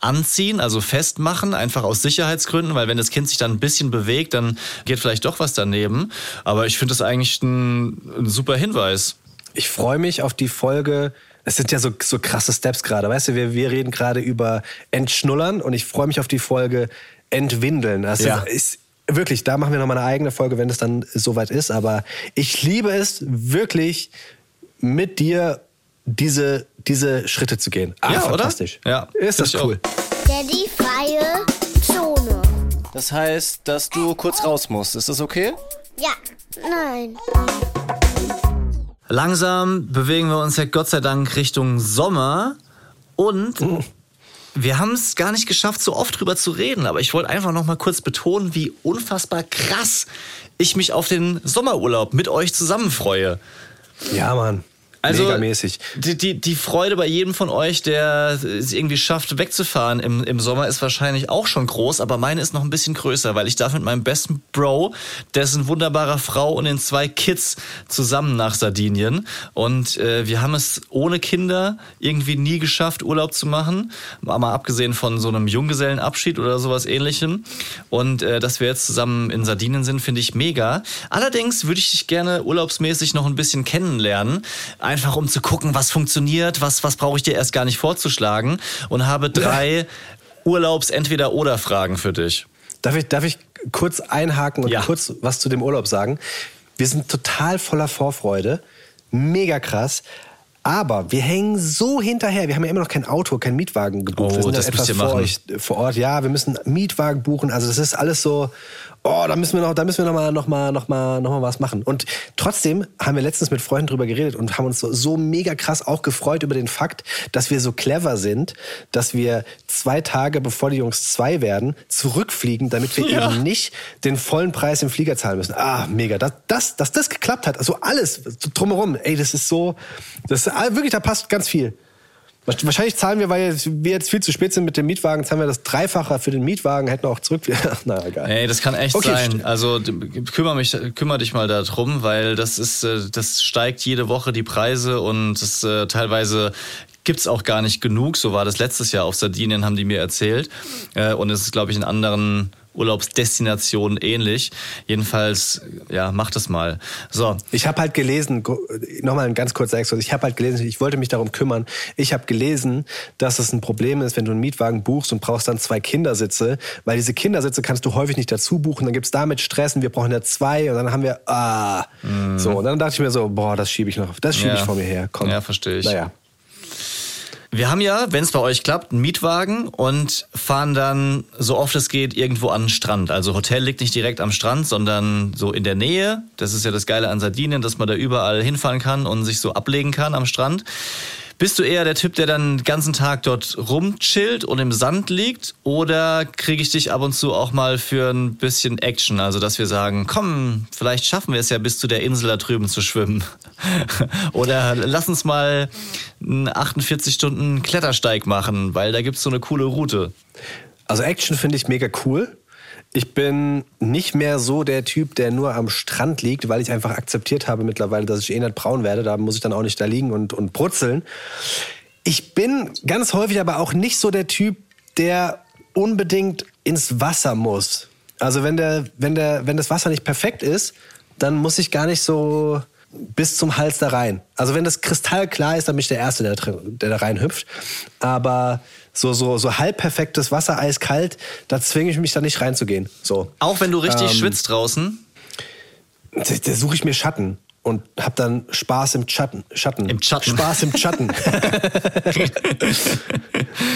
anziehen, also festmachen, einfach aus Sicherheitsgründen, weil wenn das Kind sich dann ein bisschen bewegt, dann geht vielleicht doch was daneben. Aber ich finde das eigentlich ein, ein super Hinweis. Ich freue mich auf die Folge. Es sind ja so, so krasse Steps gerade. Weißt du, wir, wir reden gerade über Entschnullern und ich freue mich auf die Folge Entwindeln. Das Ja. ist wirklich, da machen wir nochmal eine eigene Folge, wenn es dann soweit ist. Aber ich liebe es wirklich mit dir diese, diese Schritte zu gehen. Ah, Ja, oder? fantastisch. Ja, Ist das cool. Daddy freie Zone. Das heißt, dass du kurz raus musst. Ist das okay? Ja, nein. Langsam bewegen wir uns ja Gott sei Dank Richtung Sommer und wir haben es gar nicht geschafft, so oft drüber zu reden, aber ich wollte einfach noch mal kurz betonen, wie unfassbar krass ich mich auf den Sommerurlaub mit euch zusammen freue. Ja, Mann. Also Megamäßig. Die, die, die Freude bei jedem von euch, der es irgendwie schafft, wegzufahren im, im Sommer, ist wahrscheinlich auch schon groß, aber meine ist noch ein bisschen größer, weil ich darf mit meinem besten Bro, dessen wunderbarer Frau und den zwei Kids zusammen nach Sardinien. Und äh, wir haben es ohne Kinder irgendwie nie geschafft, Urlaub zu machen. Mal abgesehen von so einem Junggesellenabschied oder sowas ähnlichem. Und äh, dass wir jetzt zusammen in Sardinien sind, finde ich mega. Allerdings würde ich dich gerne urlaubsmäßig noch ein bisschen kennenlernen. Einfach um zu gucken, was funktioniert, was, was brauche ich dir erst gar nicht vorzuschlagen. Und habe drei Urlaubs-Entweder-Oder-Fragen für dich. Darf ich, darf ich kurz einhaken und Ja. kurz was zu dem Urlaub sagen? Wir sind total voller Vorfreude. Mega krass. Aber wir hängen so hinterher. Wir haben ja immer noch kein Auto, kein Mietwagen gebucht. Oh, wir sind das etwas vor euch vor Ort. Ja, wir müssen Mietwagen buchen. Also das ist alles so. Oh, da müssen wir noch, da müssen wir noch mal, noch mal, noch mal, noch mal was machen. Und trotzdem haben wir letztens mit Freunden drüber geredet und haben uns so, so mega krass auch gefreut über den Fakt, dass wir so clever sind, dass wir zwei Tage bevor die Jungs zwei werden zurückfliegen, damit wir Ja. eben nicht den vollen Preis im Flieger zahlen müssen. Ah, mega. Dass das, dass das geklappt hat. Also alles drumherum. Ey, das ist so, das ist ah, wirklich, da passt ganz viel. Wahrscheinlich zahlen wir, weil wir jetzt viel zu spät sind mit dem Mietwagen, zahlen wir das Dreifache für den Mietwagen, hätten auch zurück. Na, egal. Ey, das kann echt Okay, sein. Also kümmere mich, kümmere dich mal darum, weil das ist, äh, das steigt jede Woche die Preise und das äh, teilweise gibt's auch gar nicht genug. So war das letztes Jahr auf Sardinien, haben die mir erzählt. Äh, Und es ist, glaube ich, in anderen Urlaubsdestinationen ähnlich. Jedenfalls, ja, mach das mal. So, Ich habe halt gelesen, nochmal ein ganz kurzer Exkurs, ich habe halt gelesen, ich wollte mich darum kümmern, ich habe gelesen, dass es ein Problem ist, wenn du einen Mietwagen buchst und brauchst dann zwei Kindersitze, weil diese Kindersitze kannst du häufig nicht dazu buchen, dann gibt's damit Stress und wir brauchen ja zwei und dann haben wir, ah, so, und dann dachte ich mir so, boah, das schiebe ich noch, das schiebe Mhm. Ja. ich vor mir her, komm. Ja, verstehe ich. Naja. Wir haben ja, wenn es bei euch klappt, einen Mietwagen und fahren dann so oft es geht irgendwo an den Strand. Also Hotel liegt nicht direkt am Strand, sondern so in der Nähe. Das ist ja das Geile an Sardinien, dass man da überall hinfahren kann und sich so ablegen kann am Strand. Bist du eher der Typ, der dann den ganzen Tag dort rumchillt und im Sand liegt? Oder kriege ich dich ab und zu auch mal für ein bisschen Action? Also, dass wir sagen, komm, vielleicht schaffen wir es ja bis zu der Insel da drüben zu schwimmen. oder lass uns mal einen 48 Stunden Klettersteig machen, weil da gibt's so eine coole Route. Also Action finde ich mega cool. Ich bin nicht mehr so der Typ, der nur am Strand liegt, weil ich einfach akzeptiert habe mittlerweile, dass ich eh nicht braun werde. Da muss ich dann auch nicht da liegen und, und brutzeln. Ich bin ganz häufig aber auch nicht so der Typ, der unbedingt ins Wasser muss. Also wenn, der, wenn, der, wenn das Wasser nicht perfekt ist, dann muss ich gar nicht so bis zum Hals da rein. Also wenn das kristallklar ist, dann bin ich der Erste, der, da der da reinhüpft. Aber so, so, so halb perfektes Wasser, eiskalt, da zwinge ich mich da nicht reinzugehen. So. Auch wenn du richtig Ähm, schwitzt draußen. Da, da suche ich mir Schatten und hab dann Spaß im Schatten. Schatten. Im Schatten. Spaß im Schatten.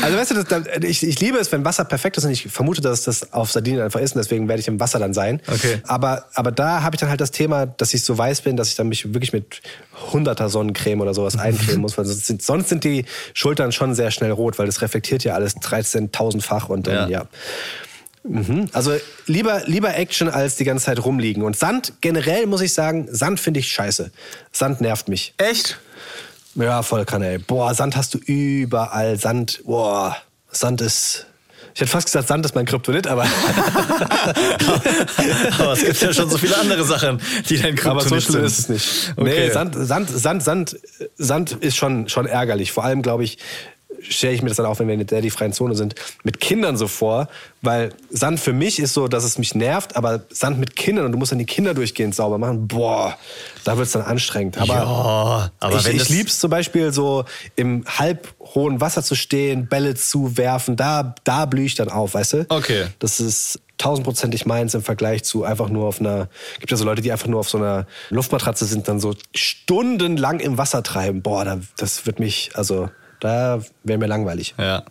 also weißt du, das, da- ich, ich liebe es, wenn Wasser perfekt ist und ich vermute, dass das auf Sardinien einfach ist und deswegen werde ich im Wasser dann sein. Okay. Aber, aber da habe ich dann halt das Thema, dass ich so weiß bin, dass ich dann mich wirklich mit hunderter Sonnencreme oder sowas eincremen muss, weil sonst sind, sonst sind die Schultern schon sehr schnell rot, weil das reflektiert ja alles 13.000-fach und dann, Ja. ja. Mhm. Also lieber, lieber Action als die ganze Zeit rumliegen. Und Sand, generell muss ich sagen, Sand finde ich scheiße. Sand nervt mich. Echt? Ja, voll kann, ey. Boah, Sand hast du überall. Sand, boah, Sand ist. Ich hätte fast gesagt, Sand ist mein Kryptonit, aber. Aber es gibt ja schon so viele andere Sachen, die dein Aber so Kryptonit schlimm sind. ist es nicht. Okay. Nee, Sand, Sand, Sand, Sand, Sand ist schon, schon ärgerlich. Vor allem, glaube ich, stelle ich mir das dann auch, wenn wir in der Daddy-freien Zone sind, mit Kindern so vor. Weil Sand für mich ist so, dass es mich nervt, aber Sand mit Kindern und du musst dann die Kinder durchgehend sauber machen, boah, da wird es dann anstrengend. Aber, Ja, aber ich, ich lieb's zum Beispiel so im halb hohen Wasser zu stehen, Bälle zu werfen, da, da blühe ich dann auf, weißt du? Okay. Das ist tausendprozentig meins im Vergleich zu einfach nur auf einer, gibt ja so Leute, die einfach nur auf so einer Luftmatratze sind, dann so stundenlang im Wasser treiben. Boah, da, das wird mich, also da wäre mir langweilig. Ja.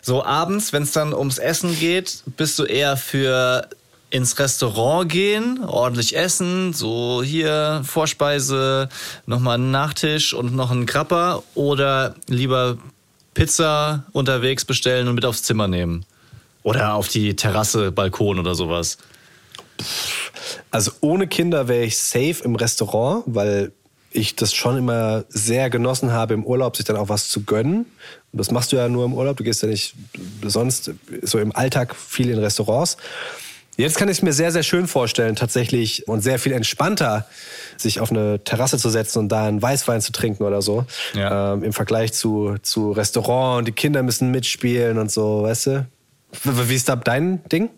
So abends, wenn es dann ums Essen geht, bist du eher für ins Restaurant gehen, ordentlich essen, so hier Vorspeise, nochmal einen Nachtisch und noch einen Krapper oder lieber Pizza unterwegs bestellen und mit aufs Zimmer nehmen? Oder auf die Terrasse, Balkon oder sowas. Also ohne Kinder wäre ich safe im Restaurant, weil ich das schon immer sehr genossen habe, im Urlaub sich dann auch was zu gönnen. Und das machst du ja nur im Urlaub. Du gehst ja nicht sonst so im Alltag viel in Restaurants. Jetzt kann ich es mir sehr, sehr schön vorstellen, tatsächlich und sehr viel entspannter, sich auf eine Terrasse zu setzen und da einen Weißwein zu trinken oder so. Ja. Ähm, Im Vergleich zu, zu Restaurant und die Kinder müssen mitspielen und so, weißt du? Wie ist da dein Ding?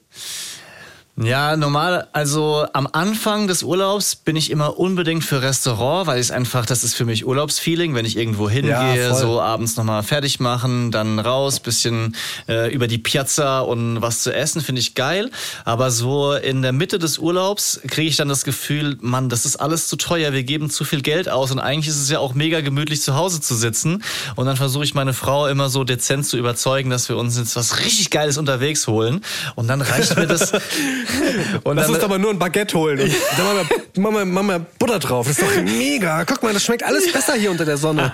Ja, normal, also am Anfang des Urlaubs bin ich immer unbedingt für Restaurant, weil es einfach, das ist für mich Urlaubsfeeling, wenn ich irgendwo hingehe, voll. so abends nochmal fertig machen, dann raus, bisschen äh, über die Piazza und was zu essen, finde ich geil. Aber so in der Mitte des Urlaubs kriege ich dann das Gefühl, Mann, das ist alles zu teuer, wir geben zu viel Geld aus und eigentlich ist es ja auch mega gemütlich zu Hause zu sitzen. Und dann versuche ich meine Frau immer so dezent zu überzeugen, dass wir uns jetzt was richtig Geiles unterwegs holen. Und dann reicht mir das. Und Lass dann, uns doch mal nur ein Baguette holen. Und da machen wir, machen, wir, machen wir Butter drauf. Das ist doch mega. Guck mal, das schmeckt alles besser hier unter der Sonne.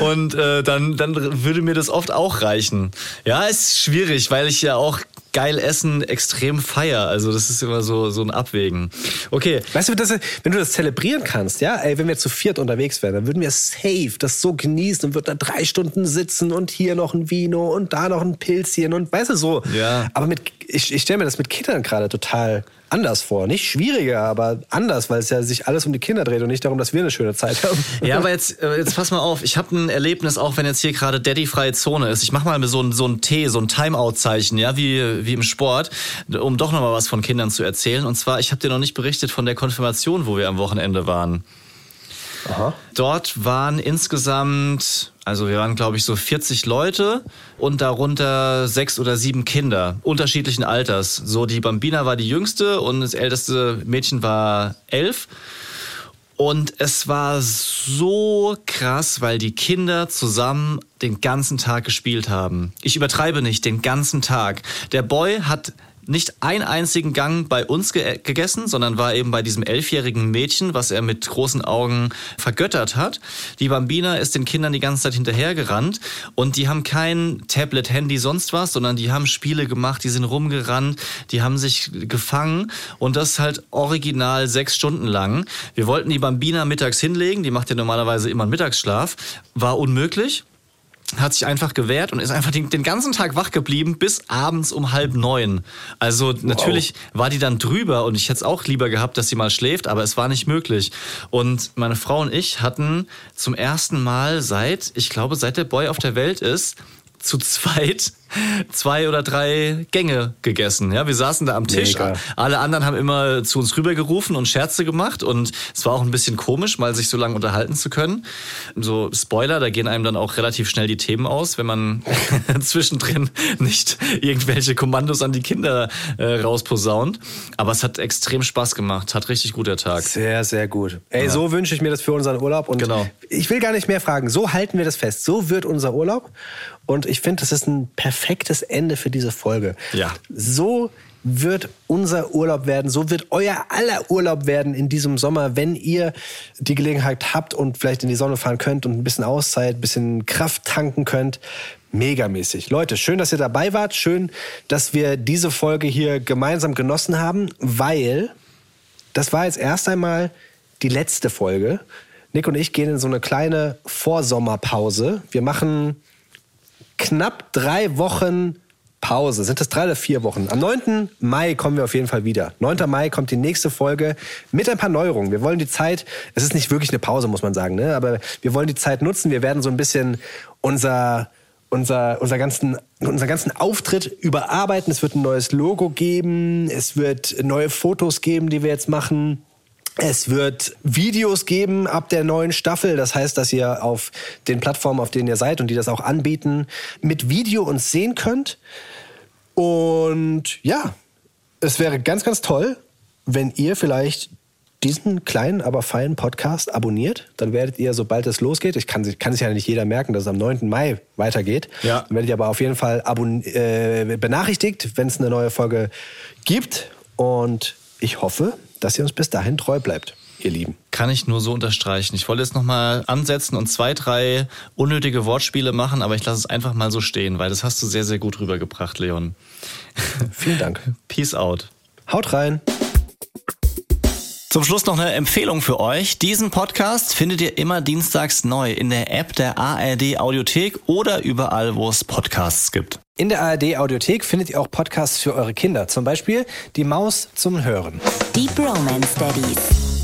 Und äh, dann, dann würde mir das oft auch reichen. Ja, ist schwierig, weil ich ja auch geil essen extrem feier. Also das ist immer so, so ein Abwägen. Okay, Weißt du, das, wenn du das zelebrieren kannst, ja, ey, wenn wir zu viert unterwegs wären, dann würden wir safe das so genießen und würden da drei Stunden sitzen und hier noch ein Vino und da noch ein Pilzchen und weißt du so. Ja. Aber mit, ich, ich stelle mir das mit Kindern gerade total anders vor. Nicht schwieriger, aber anders, weil es ja sich alles um die Kinder dreht und nicht darum, dass wir eine schöne Zeit haben. Ja, aber jetzt, äh, jetzt pass mal auf. Ich habe ein Erlebnis, auch wenn jetzt hier gerade Daddy-freie Zone ist. Ich mache mal so ein, so ein T, so ein Timeout-Zeichen, ja, wie, wie im Sport, um doch noch mal was von Kindern zu erzählen. Und zwar, ich habe dir noch nicht berichtet von der Konfirmation, wo wir am Wochenende waren. Dort waren insgesamt, also wir waren glaube ich so 40 Leute und darunter sechs oder sieben Kinder unterschiedlichen Alters. So die Bambina war die jüngste und das älteste Mädchen war elf. Und es war so krass, weil die Kinder zusammen den ganzen Tag gespielt haben. Ich übertreibe nicht, den ganzen Tag. Der Boy hat nicht einen einzigen Gang bei uns ge gegessen, sondern war eben bei diesem elfjährigen Mädchen, was er mit großen Augen vergöttert hat. Die Bambina ist den Kindern die ganze Zeit hinterhergerannt und die haben kein Tablet, Handy, sonst was, sondern die haben Spiele gemacht, die sind rumgerannt, die haben sich gefangen und das halt original sechs Stunden lang. Wir wollten die Bambina mittags hinlegen, die macht ja normalerweise immer einen Mittagsschlaf, war unmöglich hat sich einfach gewehrt und ist einfach den, den ganzen Tag wach geblieben bis abends um halb neun. Also natürlich war die dann drüber und ich hätte es auch lieber gehabt, dass sie mal schläft, aber es war nicht möglich. Und meine Frau und ich hatten zum ersten Mal seit, ich glaube, seit der Boy auf der Welt ist, zu zweit zwei oder drei Gänge gegessen. Ja, wir saßen da am Tisch. Mega. Alle anderen haben immer zu uns rübergerufen und Scherze gemacht und es war auch ein bisschen komisch, mal sich so lange unterhalten zu können. So Spoiler, da gehen einem dann auch relativ schnell die Themen aus, wenn man zwischendrin nicht irgendwelche Kommandos an die Kinder äh, rausposaunt. Aber es hat extrem Spaß gemacht, hat richtig guter Tag. Sehr, sehr gut. Ey, so wünsche ich mir das für unseren Urlaub. Und Genau. ich will gar nicht mehr fragen. So halten wir das fest. So wird unser Urlaub. Und ich finde, das ist ein perfektes Ende für diese Folge. Ja. So wird unser Urlaub werden, so wird euer aller Urlaub werden in diesem Sommer, wenn ihr die Gelegenheit habt und vielleicht in die Sonne fahren könnt und ein bisschen Auszeit, ein bisschen Kraft tanken könnt. Megamäßig. Leute, schön, dass ihr dabei wart. Schön, dass wir diese Folge hier gemeinsam genossen haben, weil das war jetzt erst einmal die letzte Folge. Nick und ich gehen in so eine kleine Vorsommerpause. Wir machen knapp drei Wochen Pause. Sind das drei oder vier Wochen? Am 9. Mai kommen wir auf jeden Fall wieder. 9. Mai kommt die nächste Folge mit ein paar Neuerungen. Wir wollen die Zeit, es ist nicht wirklich eine Pause, muss man sagen, ne? aber wir wollen die Zeit nutzen. Wir werden so ein bisschen unser, unser, unser ganzen, unseren ganzen Auftritt überarbeiten. Es wird ein neues Logo geben. Es wird neue Fotos geben, die wir jetzt machen. Es wird Videos geben ab der neuen Staffel. Das heißt, dass ihr auf den Plattformen, auf denen ihr seid und die das auch anbieten, mit Video uns sehen könnt. Und ja, es wäre ganz, ganz toll, wenn ihr vielleicht diesen kleinen, aber feinen Podcast abonniert. Dann werdet ihr, sobald es losgeht, ich kann, kann es ja nicht jeder merken, dass es am 9. Mai weitergeht. Ja. Dann werdet ihr aber auf jeden Fall äh, benachrichtigt, wenn es eine neue Folge gibt. Und ich hoffe, dass ihr uns bis dahin treu bleibt, ihr Lieben. Kann ich nur so unterstreichen. Ich wollte jetzt nochmal ansetzen und zwei, drei unnötige Wortspiele machen, aber ich lasse es einfach mal so stehen, weil das hast du sehr, sehr gut rübergebracht, Leon. Vielen Dank. Peace out. Haut rein. Zum Schluss noch eine Empfehlung für euch. Diesen Podcast findet ihr immer dienstags neu in der App der ARD Audiothek oder überall, wo es Podcasts gibt. In der ARD Audiothek findet ihr auch Podcasts für eure Kinder. Zum Beispiel Die Maus zum Hören. Deep Romance Daddies.